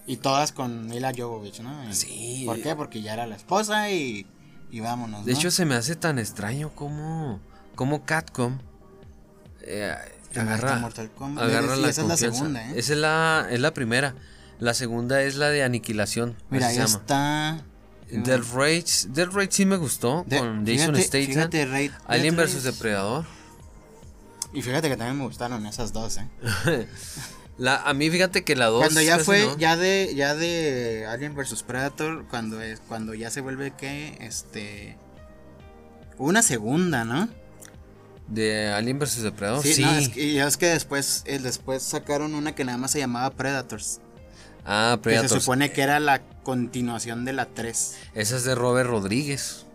Y todas con Mila Jovovich, ¿no? Sí. ¿Por qué? Porque ya era la esposa y y vámonos. De hecho, se me hace tan extraño como, como Catcom eh, agarra, mata Mortal Kombat. agarra Sí, la esa es la confianza. segunda, ¿eh? Esa es la, es la primera. La segunda es la de Aniquilación. Mira, ahí se llama. está. Dead Rage. Dead Rage sí me gustó. De- con Jason Statham. Alien vs Depredador. Y fíjate que también me gustaron esas dos, ¿eh? [laughs] La, a mí fíjate que la 2. Cuando ya fue, ya de, ya de Alien vs Predator, cuando es, cuando ya se vuelve que, este, una segunda, ¿no? De Alien vs Depredador. Sí. Sí, no, es que, y es que después, eh, después sacaron una que nada más se llamaba Predators, Ah, que se Predators. supone que era la continuación de la 3. Esa es de Robert Rodríguez.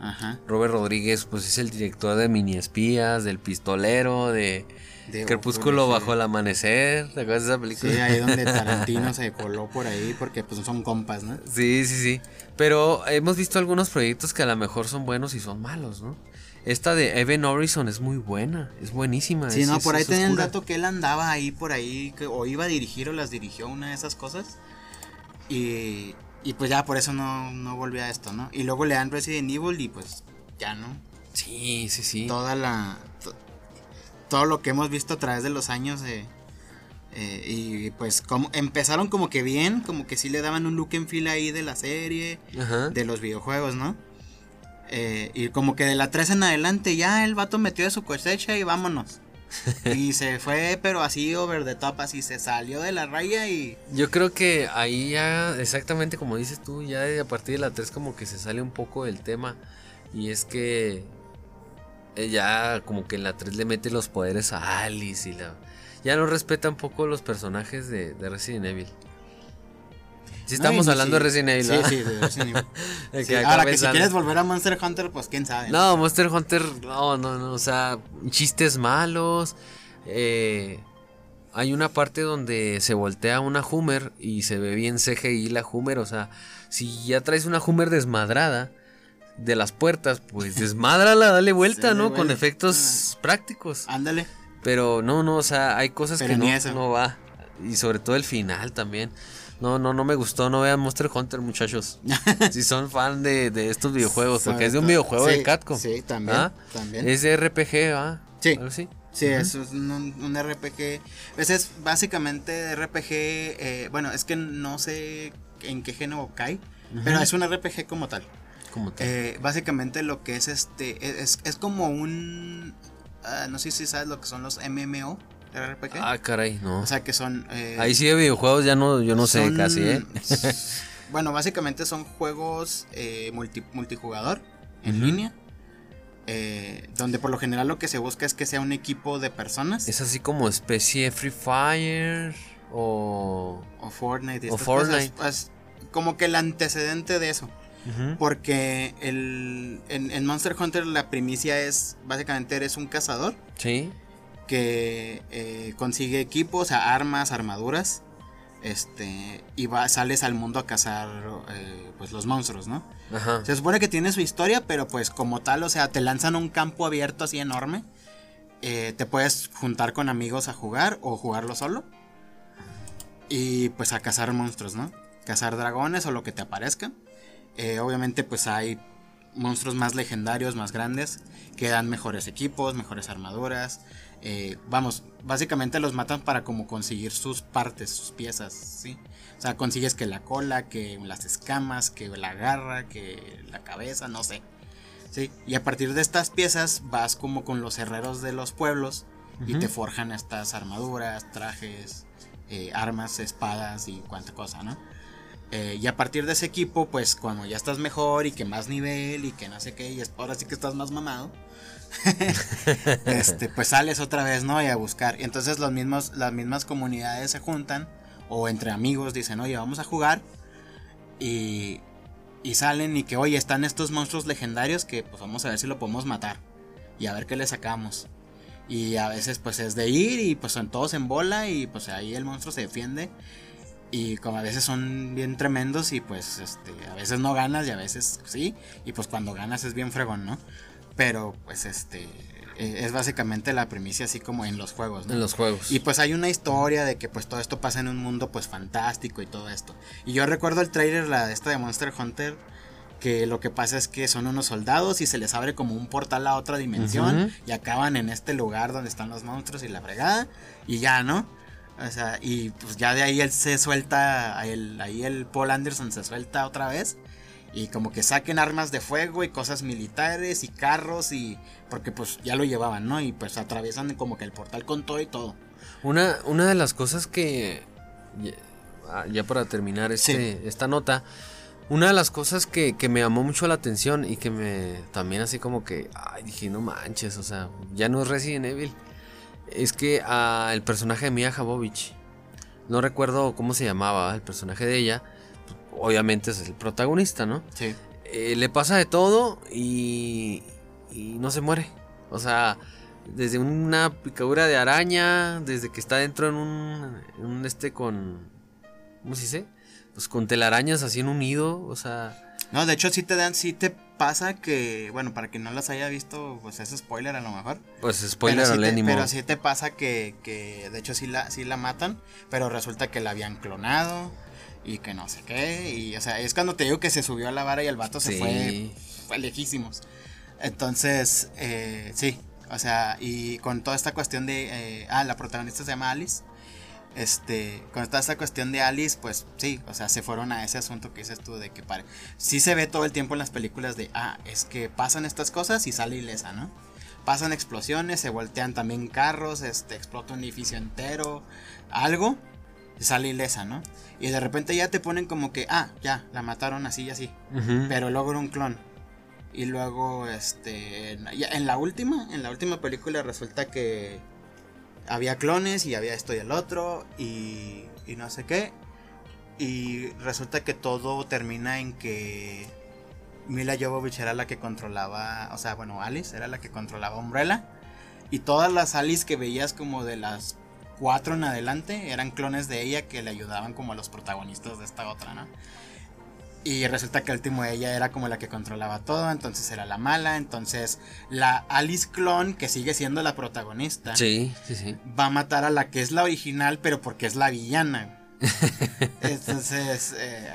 Ajá. Robert Rodríguez, pues es el director de Mini Espías, del Pistolero, de, De Crepúsculo bajo el amanecer. ¿Te acuerdas de esa película? Sí, ahí donde [laughs] Tarantino se coló por ahí porque pues son compas, ¿no? Sí, sí, sí. Pero hemos visto algunos proyectos que a lo mejor son buenos y son malos, ¿no? Esta de Evan Morrison es muy buena, es buenísima. Sí, es- no, por ahí tenía el dato que él andaba ahí por ahí, que o iba a dirigir o las dirigió una de esas cosas. Y, y pues ya por eso no, no volvió a esto, ¿no? Y luego le dan Resident Evil y pues ya, ¿no? Sí, sí, sí. Toda la... to- todo lo que hemos visto a través de los años eh, eh, y pues como empezaron como que bien, como que sí le daban un look en fila ahí de la serie, Ajá. de los videojuegos, ¿no? Eh, y como que de la 3 en adelante ya el vato metió de su cosecha y vámonos. [laughs] y se fue, pero así over the top, así se salió de la raya y... Yo creo que ahí ya, exactamente como dices tú, ya a partir de la 3 como que se sale un poco del tema. Y es que ya como que en la 3 le mete los poderes a Alice y la... Ya no respeta un poco los personajes de, de Resident Evil. Si estamos No, hablando sí, de Resident Evil, Sí, ¿verdad? sí, de Resident Evil. [laughs] El Sí, que acá ahora que si quieres volver a Monster Hunter, pues quién sabe. No, Monster Hunter, no, no, no, o sea, chistes malos. eh, hay una parte donde se voltea una Hummer y se ve bien CGI la Hummer, o sea, si ya traes una Hummer desmadrada de las puertas, pues desmádrala, dale vuelta, ¿no? Con efectos prácticos. Ándale. Pero no, no, o sea, hay cosas Pero que no, no va. Y sobre todo el final también. No, no, no me gustó. No vean Monster Hunter, muchachos. [laughs] si son fan de, de estos videojuegos, porque es de un videojuego sí, de Catcom. Sí, también. ¿Ah? también. Es de RPG, ¿va? Sí. Sí, eso es un, un RPG. Ese es básicamente RPG. eh, bueno, es que no sé en qué género cae, pero es un RPG como tal. Eh, básicamente lo que es este. Es, es como un. ah, no sé si sabes lo que son los MMO RPG. ah, caray, no. o sea que son. eh, Ahí sí de videojuegos ya no, yo no sé casi, ¿eh? [laughs] bueno, básicamente son juegos eh, multi- multijugador en línea. eh, donde por lo general lo que se busca es que sea un equipo de personas. es así como especie Free Fire o... O Fortnite. y O Fortnite. cosas, pues, como que el antecedente de eso. Porque el, en, en Monster Hunter la primicia es, básicamente eres un cazador Sí. que eh, consigue equipos, o sea, armas, armaduras. Este, y va, sales al mundo a cazar eh, pues los monstruos, ¿no? Ajá. Se supone que tiene su historia, pero pues como tal, o sea, te lanzan un campo abierto así enorme. Eh, te puedes juntar con amigos a jugar o jugarlo solo. Y pues a cazar monstruos, ¿no? Cazar dragones o lo que te aparezca. Eh, obviamente pues hay monstruos más legendarios, más grandes, que dan mejores equipos, mejores armaduras. Eh, vamos, básicamente los matan para como conseguir sus partes, sus piezas, ¿sí? O sea, consigues que la cola, que las escamas, que la garra, que la cabeza, no sé. Sí, y a partir de estas piezas vas como con los herreros de los pueblos y te forjan estas armaduras, trajes, eh, armas, espadas y cuánta cosa, ¿no? Eh, y a partir de ese equipo, pues como ya estás mejor y que más nivel y que no sé qué, y ahora sí que estás más mamado, [laughs] este, pues sales otra vez, ¿no? Y a buscar. Y entonces los mismos, las mismas comunidades se juntan o entre amigos dicen, oye, vamos a jugar. Y, y salen y que, oye, están estos monstruos legendarios que pues vamos a ver si lo podemos matar. Y a ver qué le sacamos. Y a veces pues es de ir y pues son todos en bola y pues ahí el monstruo se defiende. Y como a veces son bien tremendos y pues este, a veces no ganas y a veces sí. Y pues cuando ganas es bien fregón, ¿no? Pero pues este eh, es básicamente la primicia así como en los juegos, ¿no? En los juegos. Y pues hay una historia de que pues todo esto pasa en un mundo pues fantástico y todo esto. Y yo recuerdo el trailer, la de esta de Monster Hunter, que lo que pasa es que son unos soldados y se les abre como un portal a otra dimensión y acaban en este lugar donde están los monstruos y la fregada y ya, ¿no? O sea, y pues ya de ahí él se suelta, ahí el Paul Anderson se suelta otra vez y como que saquen armas de fuego y cosas militares y carros y porque pues ya lo llevaban, ¿no? Y pues atraviesan como que el portal con todo y todo. Una, una de las cosas que ya, para terminar este, esta nota, una de las cosas que, me llamó mucho la atención y que me también así como que, ay, dije, no manches, o sea, ya no es Resident Evil. Es que a el personaje de Mia Jovovich, no recuerdo cómo se llamaba el personaje de ella, obviamente es el protagonista, ¿no? Sí. Eh, le pasa de todo y, y no se muere. O sea, desde una picadura de araña, desde que está dentro en un, en un este con, ¿cómo se dice? pues con telarañas así en un nido, o sea... No, de hecho sí te dan, sí te pasa que, bueno, para quien no las haya visto, pues es spoiler a lo mejor. Pues spoiler pero sí Pero sí te pasa que, que, de hecho sí la, sí la matan, pero resulta que la habían clonado y que no sé qué, y o sea, es cuando te digo que se subió a la vara y el vato se fue, fue lejísimos. Entonces, eh, sí, o sea, y con toda esta cuestión de, eh, ah, la protagonista se llama Alice este, con toda esta cuestión de Alice, pues sí, o sea, se fueron a ese asunto que dices tú de que pare. Sí se ve todo el tiempo en las películas de, ah, es que pasan estas cosas y sale ilesa, ¿no? Pasan explosiones, se voltean también carros, este, explota un edificio entero, algo, y sale ilesa, ¿no? Y de repente ya te ponen como que, ah, ya, la mataron así y así, pero luego un clon. Y luego, este, en la última, en la última película resulta que había clones y había esto y el otro y, no sé qué. Y resulta que todo termina en que Mila Jovovich era la que controlaba, o sea, bueno, Alice era la que controlaba Umbrella. Y todas las Alice que veías como de las cuatro en adelante eran clones de ella que le ayudaban como a los protagonistas de esta otra, ¿no? Y resulta que el último ella era como la que controlaba todo, entonces era la mala, entonces la Alice Clone, que sigue siendo la protagonista, sí, sí, sí. va a matar a la que es la original, pero porque es la villana. [laughs] entonces, eh,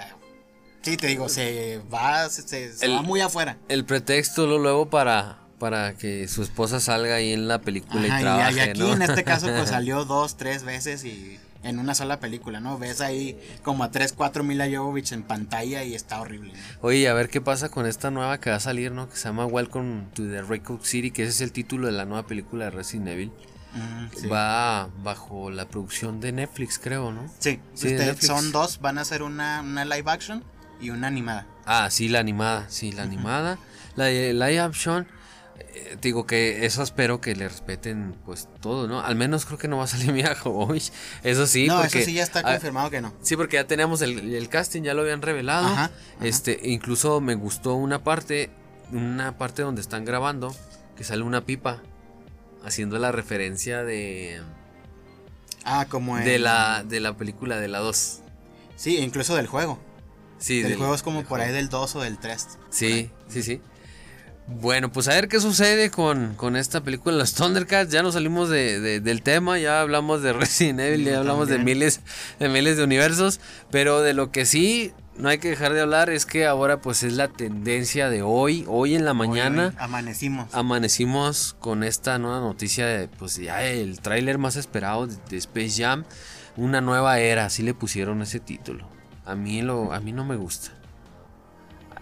sí, te digo, se va, se, va muy afuera. El pretexto luego para, para que su esposa salga ahí en la película y trabaje, y aquí en este caso pues [laughs] salió dos, tres veces y en una sola película, ¿no? Ves ahí como a 3, 4 Mila Jovovich en pantalla y está horrible. Oye, a ver qué pasa con esta nueva que va a salir, ¿no? Que se llama Welcome to the Record City, que ese es el título de la nueva película de Resident Evil. Mm, va bajo la producción de Netflix, creo, ¿no? Sí, este, son dos, van a ser una, live action y una animada. Ah, sí, la animada, sí, la animada. La de live action eh, digo que eso espero que le respeten pues todo, ¿no? Al menos creo que no va a salir [laughs] mi Jovovich. Eso sí. No, eso sí ya está confirmado que no. Sí, porque ya teníamos el, casting, ya lo habían revelado. Este, incluso me gustó una parte, una parte donde están grabando, que sale una pipa haciendo la referencia de Ah, como de la de la película de la 2. Sí, incluso del juego. Sí, del, juego es como por ahí del 2 o del 3. Sí, sí, sí. Bueno, pues a ver qué sucede con, esta película, los Thundercats. Ya nos salimos de, del tema, ya hablamos de [laughs] Resident Evil, ya hablamos de miles, de miles de universos. Pero de lo que sí no hay que dejar de hablar es que ahora pues es la tendencia de hoy, hoy en la mañana. amanecimos. Amanecimos con esta nueva noticia de pues ya el tráiler más esperado de, Space Jam, una nueva era, así le pusieron ese título. A mí lo, a mí no me gusta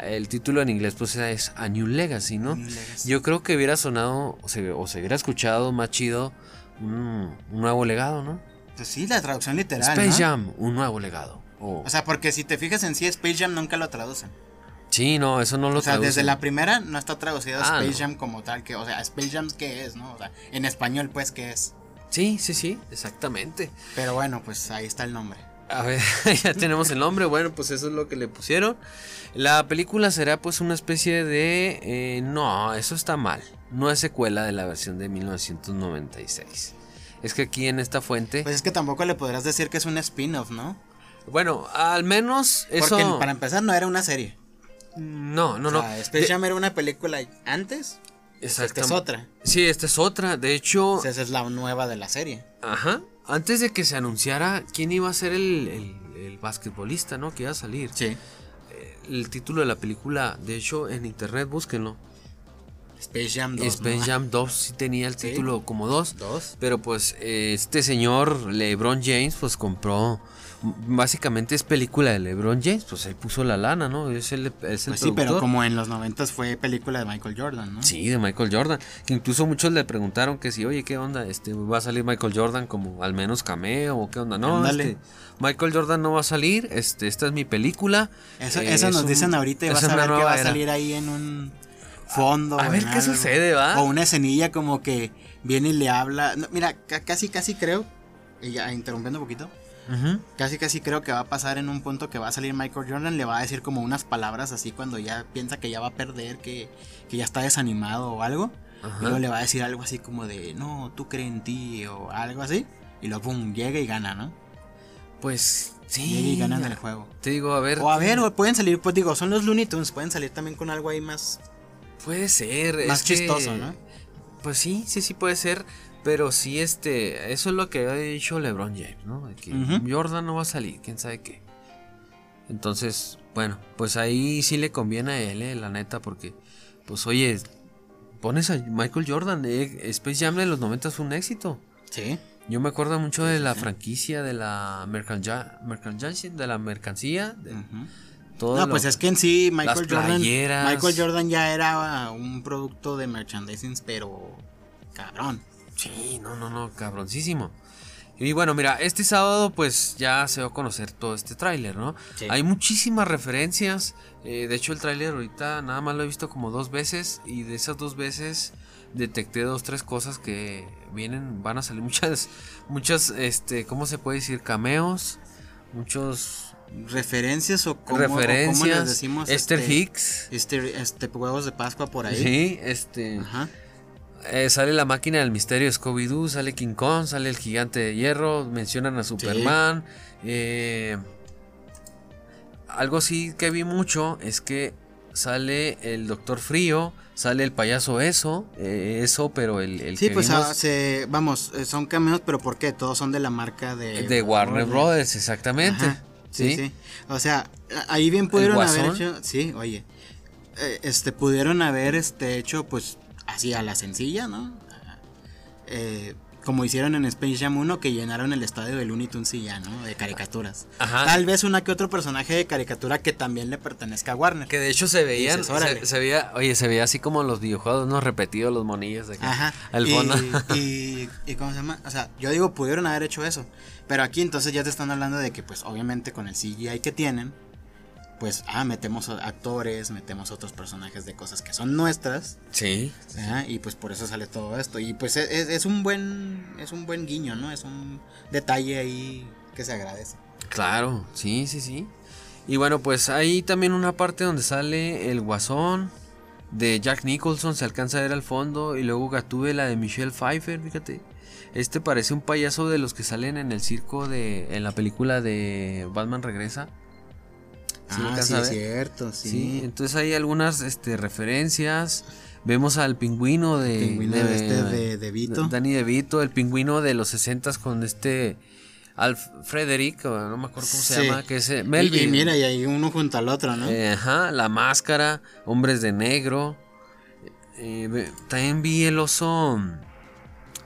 el título en inglés pues es A New Legacy, ¿no? Yo creo que hubiera sonado o se, hubiera escuchado más chido un, nuevo legado, ¿no? Pues sí, la traducción literal. Space Jam, un nuevo legado. O sea, porque si te fijas en sí, Space Jam nunca lo traducen. Sí, no, eso no lo O sea, desde la primera no está traducido ah, Space Jam como tal, que, o sea, Space Jam qué es, ¿no? O sea, en español pues qué es. Sí, sí, sí, exactamente. Pero bueno, pues ahí está el nombre. A ver, [laughs] ya tenemos el nombre, bueno, pues eso es lo que le pusieron. La película será pues una especie de... Eh, no, eso está mal. No es secuela de la versión de 1996. Es que aquí en esta fuente... Pues es que tampoco le podrás decir que es un spin-off, ¿no? Bueno, al menos eso... Porque para empezar no era una serie. No, no, o sea, no. Space Jam era una película antes. Exacto. Esta es otra. Sí, esta es otra. De hecho... esa es la nueva de la serie. Ajá. Antes de que se anunciara quién iba a ser el, el, el basquetbolista, ¿no? Que iba a salir. Sí eh, el título de la película. De hecho, en internet búsquenlo. Space Jam 2. Space ¿no? Jam 2 sí tenía el Sí. título como 2. Dos. Pero pues eh, este señor LeBron James pues compró básicamente es película de LeBron James, pues ahí puso la lana, ¿no? Es el, es el Pues sí, productor. pero como en los noventas fue película de Michael Jordan, ¿no? Sí, de Michael Jordan. Que incluso muchos le preguntaron que si, oye, ¿qué onda? Este, ¿Va a salir Michael Jordan como al menos cameo o qué onda? No, este, Michael Jordan no va a salir. Este, esta es mi película. Eso, Eh, eso es nos un- dicen ahorita y vas a ver que va a salir ahí en un fondo. A ver qué algo. sucede, ¿va? O una escenilla como que viene y le habla. No, mira, ca- casi, casi creo, ya interrumpiendo un poquito, Casi, casi creo que va a pasar en un punto que va a salir Michael Jordan, le va a decir como unas palabras así cuando ya piensa que ya va a perder, que, que ya está desanimado o algo. Y luego le va a decir algo así como de, no, tú crees en ti o algo así. Y luego, pum, llega y gana, ¿no? Pues Llega sí. y ganan el juego. Te digo, a ver. O a ver, o pueden salir, pues digo, son los Looney Tunes, pueden salir también con algo ahí más, Puede ser. más es que- chistoso, ¿no? Pues sí, sí, sí puede ser. Pero sí, este, eso es lo que ha dicho LeBron James, ¿no? De que. Jordan no va a salir, quién sabe qué. Entonces, bueno, pues ahí sí le conviene a él, eh, la neta, porque, pues oye, pones a Michael Jordan, eh, Space Jam de los 90 fue un éxito. Sí. Yo me acuerdo mucho de la franquicia, de la merchandising, de la mercancía, de Ujú. todo No, pues es que en sí Michael Jordan playeras. Michael Jordan ya era un producto de merchandising, pero cabrón. Sí, no, no, no, cabroncísimo. Y bueno, mira, este sábado pues ya se va a conocer todo este tráiler, ¿no? Sí. Hay muchísimas referencias. eh, de hecho, el tráiler ahorita nada más lo he visto como dos veces. Y de esas dos veces detecté dos, tres cosas que vienen, van a salir [laughs] muchas, muchas, este, ¿cómo se puede decir? Cameos, muchos Referencias o cómo, o cómo referencias. les decimos Esther este, Hicks. Este, este huevos de Pascua por ahí. Sí, este. Ajá. Eh, sale la máquina del misterio de Scooby-Doo, sale King Kong, sale el gigante de hierro, mencionan a Superman. eh, algo sí que vi mucho es que sale el Doctor Frío, sale el payaso Eso, eh, Eso, pero el, el Sí, que pues vimos ah, vamos, eh, son cameos, pero ¿por qué? Todos son de la marca de... de Warner Brothers, exactamente. Ajá, Sí, ¿sí? sí. O sea, ahí bien pudieron haber hecho, sí, oye, este pudieron haber este hecho pues así a la sencilla, ¿no? Eh, como hicieron en Space Jam 1 que llenaron el estadio de Looney Tunes y ya, ¿no? De caricaturas. Ajá. Tal vez una que otro personaje de caricatura que también le pertenezca a Warner. Que de hecho se veían, Dices, se, se veía, oye, se veía así como en los videojuegos, ¿no? Repetidos los monillos de acá, Ajá. al y, fondo. y, [laughs] y ¿cómo se llama? O sea, yo digo, pudieron haber hecho eso. Pero aquí entonces ya te están hablando de que, pues, obviamente con el CGI que tienen, pues, ah, metemos actores, metemos otros personajes de cosas que son nuestras. sí. y pues por eso sale todo esto. Y pues es, es- es un buen. Es un buen guiño, ¿no? Es un detalle ahí que se agradece. Claro, sí, sí, sí. Y bueno, pues hay también una parte donde sale el guasón de Jack Nicholson, se alcanza a ver al fondo, y luego Gatúbela de Michelle Pfeiffer, fíjate. Este parece un payaso de los que salen en el circo de. en la película de Batman Regresa. ¿Sí lo ah, sí, es cierto, sí. Sí, entonces hay algunas este, referencias. Vemos al pingüino de. Pingüino de este de- de Vito. Danny DeVito, el pingüino de los 60 con este. Alf Frederick, no me acuerdo cómo se llama, que es eh, Melvin. Y, mira, y hay uno junto al otro, ¿no? Eh, ajá, la máscara, hombres de negro. Eh, también vi el oso.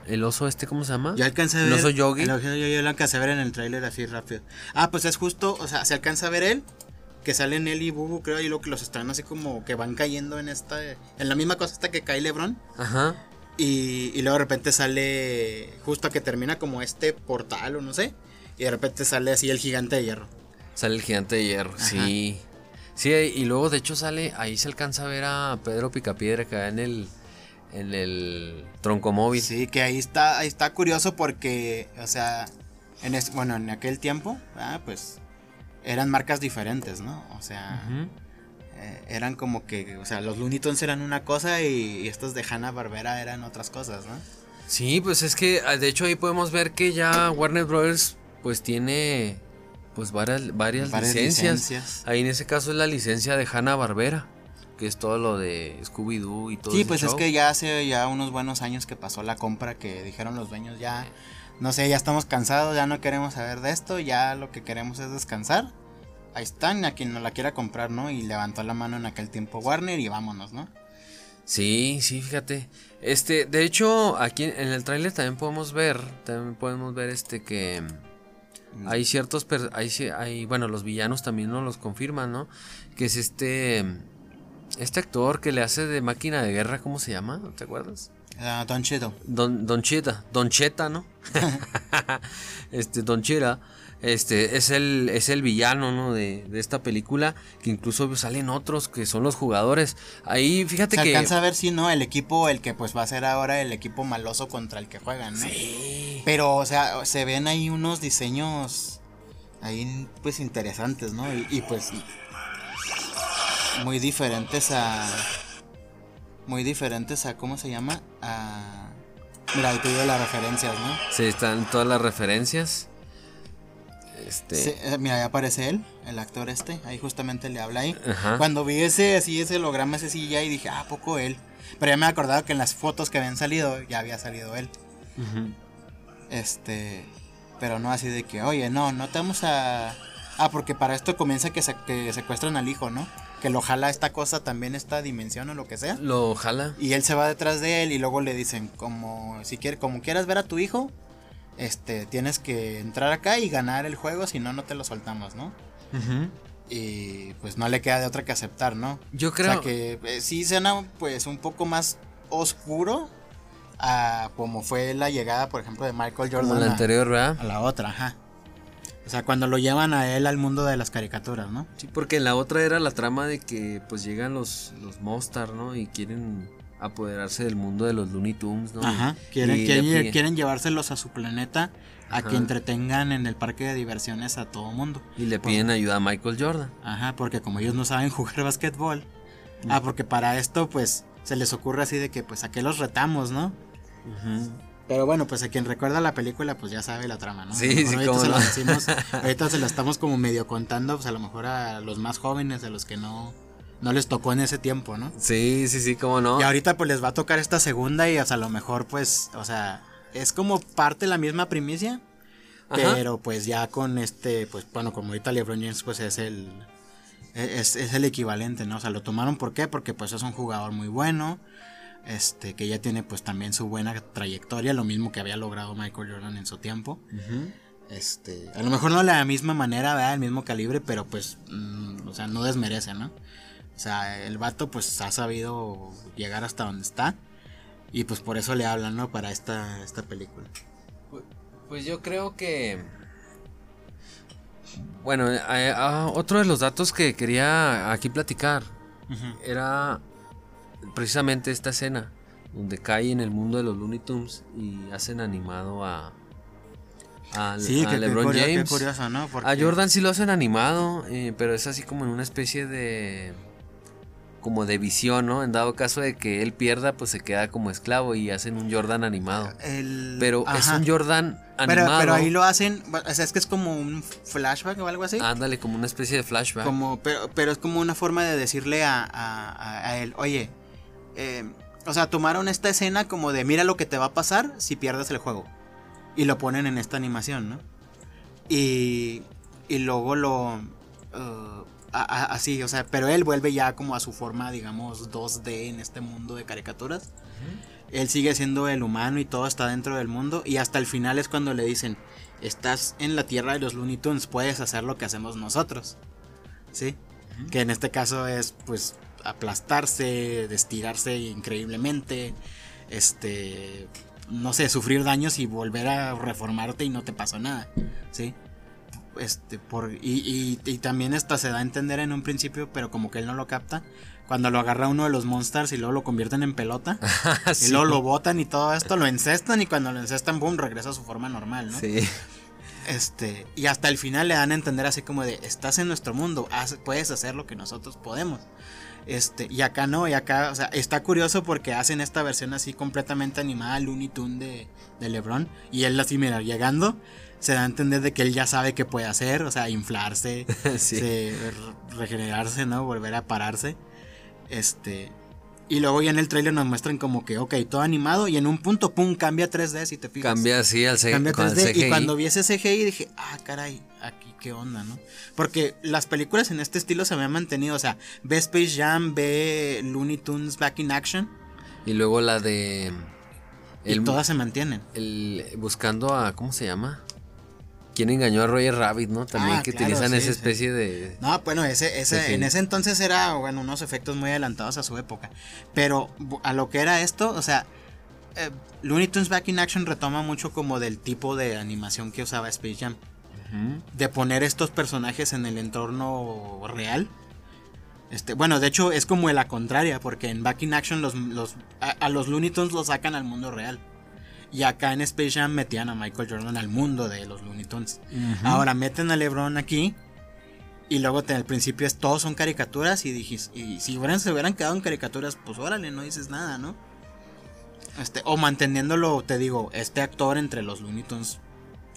El oso este, ¿cómo se llama? Yo alcancé a El ver. oso Yogi. el oso Yogi yo lo alcancé a ver en el tráiler así rápido. Ah, pues es justo, o sea, se alcanza a ver él. Que salen él y Bubu, creo, y lo que los están así como que van cayendo en esta. En la misma cosa hasta que cae Lebron. Ajá. Y, y luego de repente sale. Justo que termina como este portal o no sé. Y de repente sale así el gigante de hierro. Sale el gigante de hierro, sí. Sí, y luego de hecho sale, ahí se alcanza a ver a Pedro Picapiedra acá en el, en el tronco móvil. Sí, que ahí está, ahí está curioso porque, o sea, en es- bueno, en aquel tiempo, ah, pues eran marcas diferentes, ¿no? O sea, eh, eran como que, o sea, los Looney Tunes eran una cosa y, y estos de Hanna Barbera eran otras cosas, ¿no? Sí, pues es que ah, de hecho ahí podemos ver que ya Warner Brothers pues tiene pues varias, varias, Varias licencias. licencias. Ahí en ese caso es la licencia de Hanna Barbera, que es todo lo de Scooby-Doo y todo Sí, pues es que ya hace ya unos buenos años que pasó la compra que dijeron los dueños ya, no sé, ya estamos cansados, ya no queremos saber de esto, ya lo que queremos es descansar. Ahí están, a quien no la quiera comprar, ¿no? Y levantó la mano en aquel tiempo Warner y vámonos, ¿no? Sí, sí, fíjate. Este, de hecho, aquí en el tráiler también podemos ver, también podemos ver este que mm. hay ciertos, hay, hay, bueno, los villanos también nos los confirman, ¿no? Que es este, este actor que le hace de máquina de guerra, ¿cómo se llama? ¿Te acuerdas? Uh, Don Cheto. Don, Don Cheta, Don Cheta, ¿no? [laughs] [laughs] este, Don Cheta este es el, es el villano ¿no? de, esta película, que incluso salen otros que son los jugadores. Ahí fíjate Se que... alcanza a ver si no, el equipo, el que pues va a ser ahora el equipo maloso contra el que juegan, ¿no? Pero, o sea, se ven ahí unos diseños ahí pues interesantes, ¿no? Y, pues muy diferentes a... Muy diferentes a, ¿cómo se llama? A... Mira, ahí te digo las referencias, ¿no? Sí, están todas las referencias. Este... Eh, mira, ahí aparece él, el actor este, ahí justamente le habla ahí. Cuando vi ese así ese holograma ese sí ya y dije, ah, poco él. Pero ya me he acordado que en las fotos que habían salido ya había salido él. Este, pero no así de que, oye, no, no te vamos a Ah, porque para esto comienza que, se, que secuestran al hijo, ¿no? Que lo jala esta cosa también, esta dimensión o lo que sea. Lo jala. Y él se va detrás de él y luego le dicen, como si quieres, como quieras ver a tu hijo, este, tienes que entrar acá y ganar el juego, si no, no te lo soltamos, ¿no? Y pues no le queda de otra que aceptar, ¿no? Yo creo. O sea que eh, sí suena pues un poco más oscuro a como fue la llegada, por ejemplo, de Michael Jordan. Como la anterior, ¿verdad? A la otra, ajá. O sea, cuando lo llevan a él al mundo de las caricaturas, ¿no? Sí, porque en la otra era la trama de que pues llegan los, los Monsters, ¿no? Y quieren apoderarse del mundo de los Looney Tunes, ¿no? Ajá, quieren, quieren, llevárselos a su planeta a que entretengan en el parque de diversiones a todo mundo. Y le piden ayuda a Michael Jordan. Ajá, porque como ellos no saben [laughs] jugar basquetbol. Ah, porque para esto pues se les ocurre así de que pues a qué los retamos, ¿no? Pero bueno, pues a quien recuerda la película pues ya sabe la trama, ¿no? Sí, sí, [laughs] ahorita se lo decimos, ahorita se la estamos como medio contando, pues a lo mejor a los más jóvenes, a los que no no les tocó en ese tiempo, ¿no? Sí, sí, sí, cómo no. Y ahorita pues les va a tocar esta segunda y o sea, a lo mejor pues, o sea, es como parte de la misma primicia, pero pues ya con este, pues bueno, como ahorita LeBron James pues es el, es, el equivalente, ¿no? O sea, lo tomaron ¿por qué? Porque pues es un jugador muy bueno, este, que ya tiene pues también su buena trayectoria, lo mismo que había logrado Michael Jordan en su tiempo. Este, a lo mejor no de la misma manera, ¿verdad? El mismo calibre, pero pues, mm, o sea, no desmerece, ¿no? O sea, el vato pues ha sabido llegar hasta donde está. Y pues por eso le hablan, ¿no? Para esta, esta película. Pues yo creo que... Bueno, eh, eh, ah, otro de los datos que quería aquí platicar era precisamente esta escena donde cae en el mundo de los Looney Tunes y hacen animado a, a, LeBron James. A Jordan sí lo hacen animado, eh, pero es así como en una especie de como de visión, ¿no? En dado caso de que él pierda, pues se queda como esclavo y hacen un Jordan animado. Pero es un Jordan animado. Pero, ahí lo hacen, o sea, es que es como un flashback o algo así. Ándale, como una especie de flashback. Como, pero, pero es como una forma de decirle a, a, él, oye, eh, o sea, tomaron esta escena como de mira lo que te va a pasar si pierdes el juego. Y lo ponen en esta animación, ¿no? Y, y luego lo... Uh, así, o sea, pero él vuelve ya como a su forma, digamos, 2D en este mundo de caricaturas. Él sigue siendo el humano y todo está dentro del mundo. Y hasta el final es cuando le dicen, estás en la tierra de los Looney Tunes, puedes hacer lo que hacemos nosotros. ¿Sí? Que en este caso es, pues, aplastarse, destirarse increíblemente, este, no sé, sufrir daños y volver a reformarte y no te pasó nada. ¿Sí? Este, por, y, también esta se da a entender en un principio, pero como que él no lo capta. Cuando lo agarra uno de los monsters y luego lo convierten en pelota. [laughs] Y luego lo botan y todo esto, lo encestan y cuando lo encestan, boom, regresa a su forma normal, ¿no? Sí. Este, y hasta el final le dan a entender así como de, estás en nuestro mundo, puedes hacer lo que nosotros podemos. Este, y acá no, y acá, o sea, está curioso porque hacen esta versión así completamente animada, Looney Tunes de, de LeBron. Y él así, mira, llegando, se da a entender de que él ya sabe qué puede hacer, o sea, inflarse, [laughs] regenerarse, ¿no? Volver a pararse. Este. Y luego ya en el trailer nos muestran como que, ok, todo animado y en un punto, pum, cambia 3D si te fijas. Cambia así al, cambia 3D. Y cuando vi ese CGI dije, ah, caray. aquí qué onda, ¿no? Porque las películas en este estilo se habían mantenido, o sea, ve Space Jam, ve Looney Tunes Back in Action. Y luego la de... y todas se mantienen. El, buscando a, ¿cómo se llama? ¿Quién engañó a Roger Rabbit, no? También Ah, que claro, utilizan sí, esa sí. especie de... No, bueno, ese, ese, en ese entonces era, bueno, unos efectos muy adelantados a su época. Pero a lo que era esto, o sea, eh, Looney Tunes Back in Action retoma mucho como del tipo de animación que usaba Space Jam. De poner estos personajes en el entorno real. Este, bueno, de hecho es como la contraria, porque en Back in Action los, los, a, a los Looney Tunes los sacan al mundo real. Y acá en Space Jam metían a Michael Jordan al mundo de los Looney Tunes. Ahora meten a LeBron aquí. Y luego te- al principio es, todos son caricaturas. Y dijis, y si hubieran, se hubieran quedado en caricaturas, pues órale, no dices nada, ¿no? Este, o manteniéndolo, te digo, este actor entre los Looney Tunes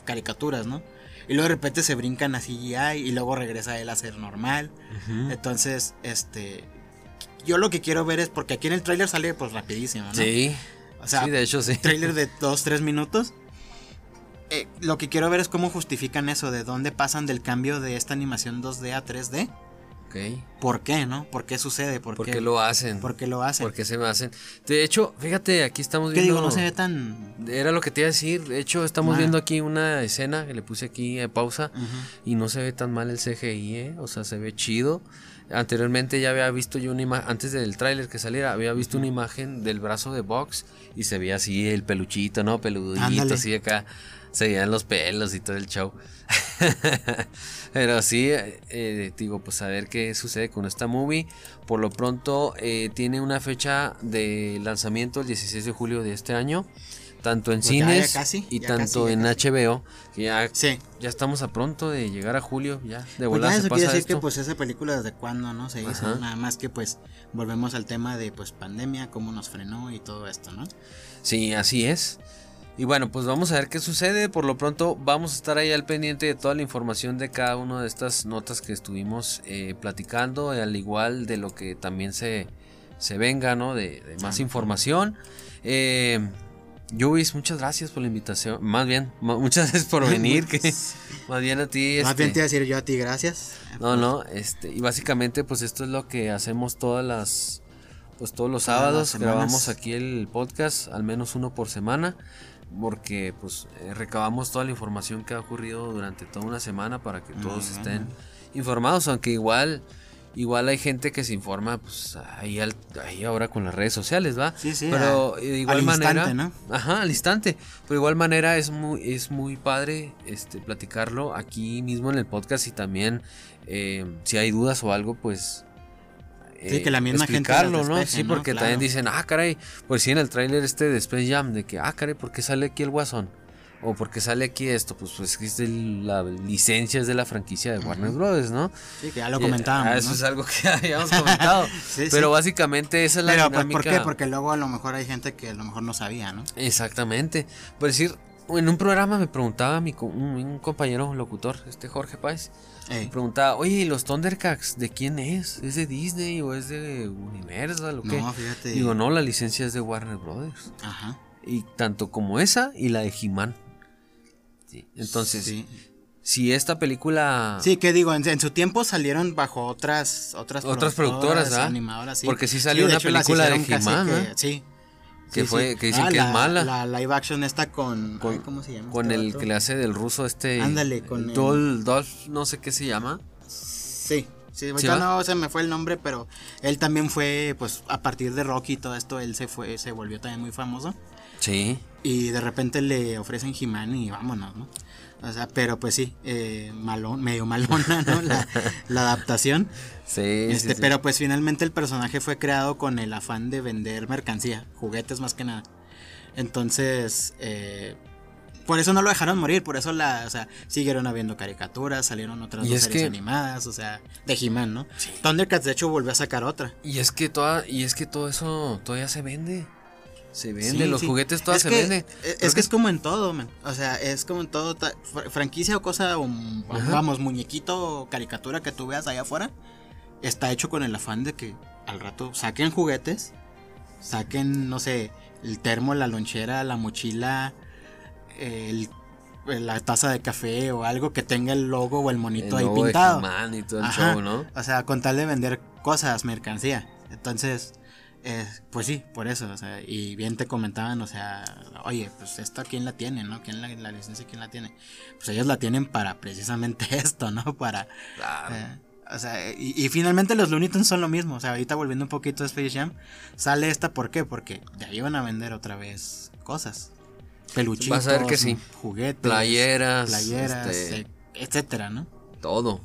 caricaturas, ¿no? Y luego de repente se brincan a CGI y luego regresa él a ser normal. Entonces, este. Yo lo que quiero ver es porque aquí en el tráiler sale pues rapidísimo, ¿no? Sí. O sea, sí, de hecho sí. trailer de 2-3 minutos. Eh, lo que quiero ver es cómo justifican eso, de dónde pasan del cambio de esta animación 2D a 3D. Ok. ¿Por qué, no? ¿Por qué sucede? ¿Por, ¿Por qué qué lo hacen? ¿Por qué lo hacen? ¿Por qué se me hacen? De hecho, fíjate, aquí estamos ¿Qué viendo... digo? No se ve tan... Era lo que te iba a decir. De hecho, estamos Ah. viendo aquí una escena que le puse aquí en pausa. Ujú. Y no se ve tan mal el CGI, ¿eh? O sea, se ve chido. Anteriormente ya había visto yo una imagen, antes del tráiler que saliera, había visto una imagen del brazo de Box y se veía así el peluchito, ¿no? Peludito, Ándale. así acá. Se veían los pelos y todo el show. [laughs] Pero sí, eh, digo, pues a ver qué sucede con esta movie. Por lo pronto, eh, tiene una fecha de lanzamiento el 16 de julio de este año. Tanto en Pues ya, ya cines casi, y tanto casi, en HBO. Que ya Sí. ya estamos a pronto de llegar a julio, ya de Pues volar ya se pasa quiere decir esto. que pues esa película desde cuándo, ¿no? Se hizo. Nada más que pues volvemos al tema de pues pandemia, cómo nos frenó y todo esto, ¿no? Sí, así es. Y bueno, pues vamos a ver qué sucede. Por lo pronto vamos a estar ahí al pendiente de toda la información de cada una de estas notas que estuvimos eh, platicando, al igual de lo que también se, se venga, ¿no? De, de más información. Eh, Yubis, muchas gracias por la invitación. Más bien, muchas gracias por venir. que [laughs] más bien a ti. Más este, bien te iba a decir yo a ti, gracias. No, no, este, y básicamente pues esto es lo que hacemos todas las, pues todos los sábados grabamos aquí el podcast, al menos uno por semana, porque pues eh, recabamos toda la información que ha ocurrido durante toda una semana para que todos estén informados, aunque igual, igual hay gente que se informa pues ahí, al- ahí ahora con las redes sociales, ¿va? Sí, sí, Pero a- de igual al manera, instante, ¿no? ajá, al instante. Pero de igual manera es muy, es muy padre este, platicarlo aquí mismo en el podcast y también eh, si hay dudas o algo, pues Sí, que la misma gente explicarlo, las ¿no? Sí, ¿no? porque Claro. también dicen, ah, caray, pues sí, en el tráiler este de Space Jam, de que, ah, caray, ¿por qué sale aquí el Guasón? O ¿por qué sale aquí esto? Pues, pues es de la licencia es de la franquicia de Warner Brothers, ¿no? Sí, que ya lo comentábamos. ah, eso ¿no? es algo que [laughs] habíamos comentado. [laughs] Sí, Pero sí. básicamente esa es la Pero pues, dinámica. ¿por qué? Porque luego a lo mejor hay gente que a lo mejor no sabía, ¿no? Exactamente. Por decir, en un programa me preguntaba mi un, un compañero locutor, este Jorge Páez, Ey, me preguntaba, oye, ¿y los Thundercats de quién es? ¿Es de Disney o es de Universal o qué? no, fíjate. Digo, no, la licencia es de Warner Brothers. Ajá. Y tanto como esa y la de He-Man. Sí, Entonces, Sí. si esta película... Sí, que digo, en, en su tiempo salieron bajo otras otras, Otras productoras, ¿verdad? animadoras, sí. Porque sí salió una hecho, película de He-Man, ¿eh? Sí. Que Sí, fue- sí. que dicen Ah, que es la- mala. La live action está con, Con- ay, ¿cómo se llama? Con este el vato? que le hace del ruso este... Ándale, con el- Dol, Dolph, no sé qué se llama. Sí. Sí, ahorita va? no se me fue el nombre, pero él también fue, pues, a partir de Rocky y todo esto, él se fue, se volvió también muy famoso. Sí. Y de repente le ofrecen He-Man y vámonos, ¿no? O sea, pero pues sí, eh, malón, medio malona, ¿no? La, la adaptación. Sí, Este, sí, sí. Pero pues finalmente el personaje fue creado con el afán de vender mercancía, juguetes más que nada. Entonces, eh, por eso no lo dejaron morir, por eso la, o sea, siguieron habiendo caricaturas, salieron otras dos es series que- animadas, o sea, de He-Man, ¿no? Thundercats de hecho volvió a sacar otra. Y es que toda, y es que todo eso todavía se vende. Se vende, Sí, los sí. juguetes todas Es se que- venden. Es, Creo es que es como en todo, man. O sea, es como en todo. franquicia o cosa, o, vamos, muñequito o caricatura que tú veas allá afuera, está hecho con el afán de que al rato saquen juguetes, saquen, no sé, el termo, la lonchera, la mochila, el la taza de café o algo que tenga el logo o el monito El ahí logo de pintado. He-Man y todo el Ajá. show, ¿no? O sea, con tal de vender cosas, mercancía. Entonces, eh, pues sí, por eso. O sea, y bien te comentaban, o sea, oye, pues esto quién la tiene, ¿no? ¿Quién la, la licencia quién la tiene? Pues ellos la tienen para precisamente [laughs] esto, ¿no? Para. Claro. eh, o sea, y, y finalmente los Looney Tunes son lo mismo. O sea, ahorita volviendo un poquito a Space Jam, sale esta, ¿por qué? Porque de ahí van a vender otra vez cosas. Peluchitos, Vas a ver que sí. juguetes, Playeras, playeras, este- eh, etcétera, ¿no? Todo.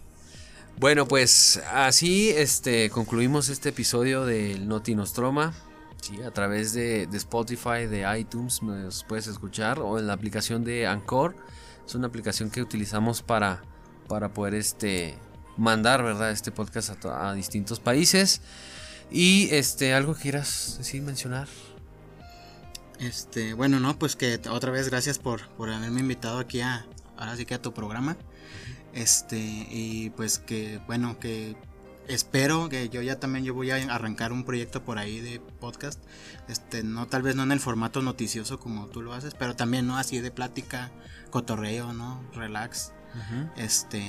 Bueno, pues así este, concluimos este episodio del Noti Nostroma. Sí, a través de, Spotify, de iTunes, nos puedes escuchar o en la aplicación de Anchor. Es una aplicación que utilizamos para, para poder este, mandar ¿verdad? este podcast a, to- a distintos países. Y este, algo que quieras decir, mencionar. Este, bueno, no, pues que otra vez gracias por, por haberme invitado aquí a, ahora que a tu programa. Este, y pues que, bueno, que espero que yo ya también yo voy a arrancar un proyecto por ahí de podcast. Este, no tal vez no en el formato noticioso como tú lo haces, pero también no así de plática, cotorreo, ¿no? Relax. Este,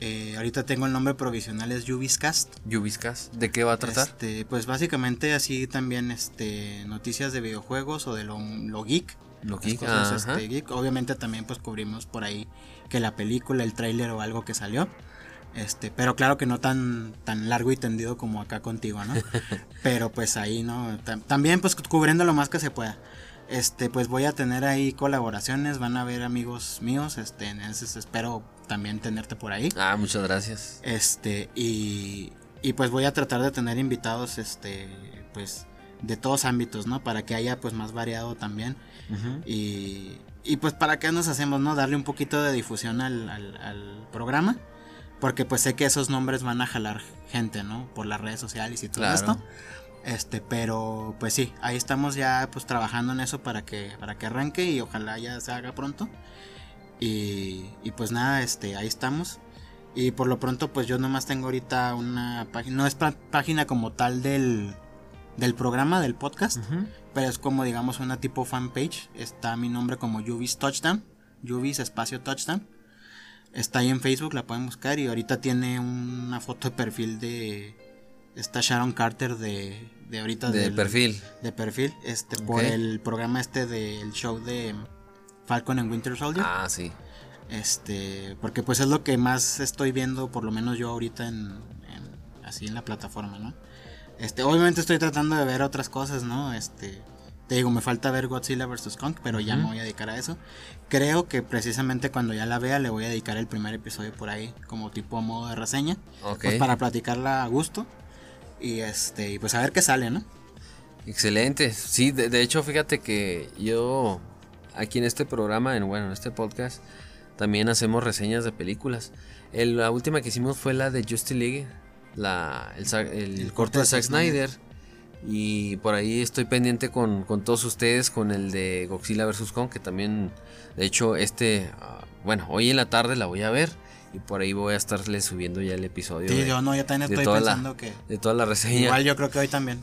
eh, ahorita tengo el nombre provisional es Yubiscast. Yubiscas, ¿de qué va a tratar? Este, pues básicamente así también este noticias de videojuegos o de lo, lo geek. Lo geek, cosas, este, geek. Obviamente también pues cubrimos por ahí que la película, el tráiler o algo que salió. Este, pero claro que no tan, tan largo y tendido como acá contigo, ¿no? [laughs] pero pues ahí, ¿no? Tam- también pues cubriendo lo más que se pueda. Este, pues voy a tener ahí colaboraciones, van a haber amigos míos, este, entonces espero también tenerte por ahí. Ah, muchas gracias. Este, y, y pues voy a tratar de tener invitados, este, pues, de todos ámbitos, ¿no? Para que haya, pues, más variado también. Y, y pues, ¿para qué nos hacemos, no? Darle un poquito de difusión al, al, al programa. Porque pues sé que esos nombres van a jalar gente, ¿no? Por las redes sociales y todo Claro. esto. Este, pero pues sí, ahí estamos ya pues trabajando en eso para que, para que arranque y ojalá ya se haga pronto. Y, y pues nada, este, ahí estamos. Y por lo pronto pues yo nomás tengo ahorita una página, no es página como tal del, del programa, del podcast, Ujú. Pero es como digamos una tipo fanpage. Está mi nombre como Yuvis Touchdown, Yuvis espacio Touchdown. Está ahí en Facebook, la pueden buscar y ahorita tiene una foto de perfil de esta Sharon Carter de, de ahorita De del- perfil. de perfil, este por el programa este del show de Falcon and Winter Soldier. Ah, sí. Este, porque pues es lo que más estoy viendo, por lo menos yo ahorita en, en- así en la plataforma, ¿no? Este, obviamente estoy tratando de ver otras cosas, ¿no? Este, te digo, me falta ver Godzilla vs Kong, pero ya me voy a dedicar a eso. Creo que precisamente cuando ya la vea le voy a dedicar el primer episodio por ahí, como tipo a modo de reseña, Ok. pues para platicarla a gusto y este, y pues a ver qué sale, ¿no? Excelente. Sí, de, de hecho, fíjate que yo aquí en este programa, en bueno, en este podcast, también hacemos reseñas de películas. El- la última que hicimos fue la de Justice League, la, el, el El corto de Zack Snyder. Y por ahí estoy pendiente con, con todos ustedes con el de Godzilla vs. Kong, que también, de hecho, este, ah, bueno, hoy en la tarde la voy a ver. Y por ahí voy a estarle subiendo ya el episodio Sí, de, yo no, yo también estoy toda la- pensando que de toda la reseña. igual yo creo que hoy también.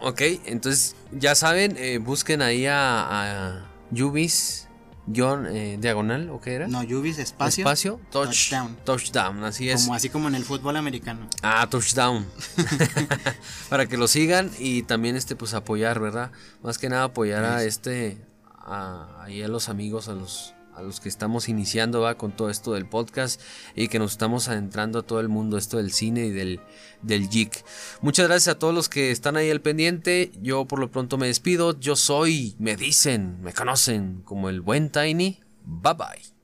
Ok, entonces ya saben, eh, busquen ahí a, a Yubis, John eh, Diagonal, ¿o qué era? No, Yubis espacio, Espacio, touch- touchdown. touchdown, así es. como así como en el fútbol americano. Ah, touchdown. [laughs] [laughs] Para que lo sigan y también este pues apoyar, ¿verdad? Más que nada apoyar a este a, ahí a los amigos, a los a los que estamos iniciando ¿va? con todo esto del podcast y que nos estamos adentrando a todo el mundo, esto del cine y del, del geek. Muchas gracias a todos los que están ahí al pendiente. Yo por lo pronto me despido. Yo soy, me dicen, me conocen como el buen Tiny. Bye bye.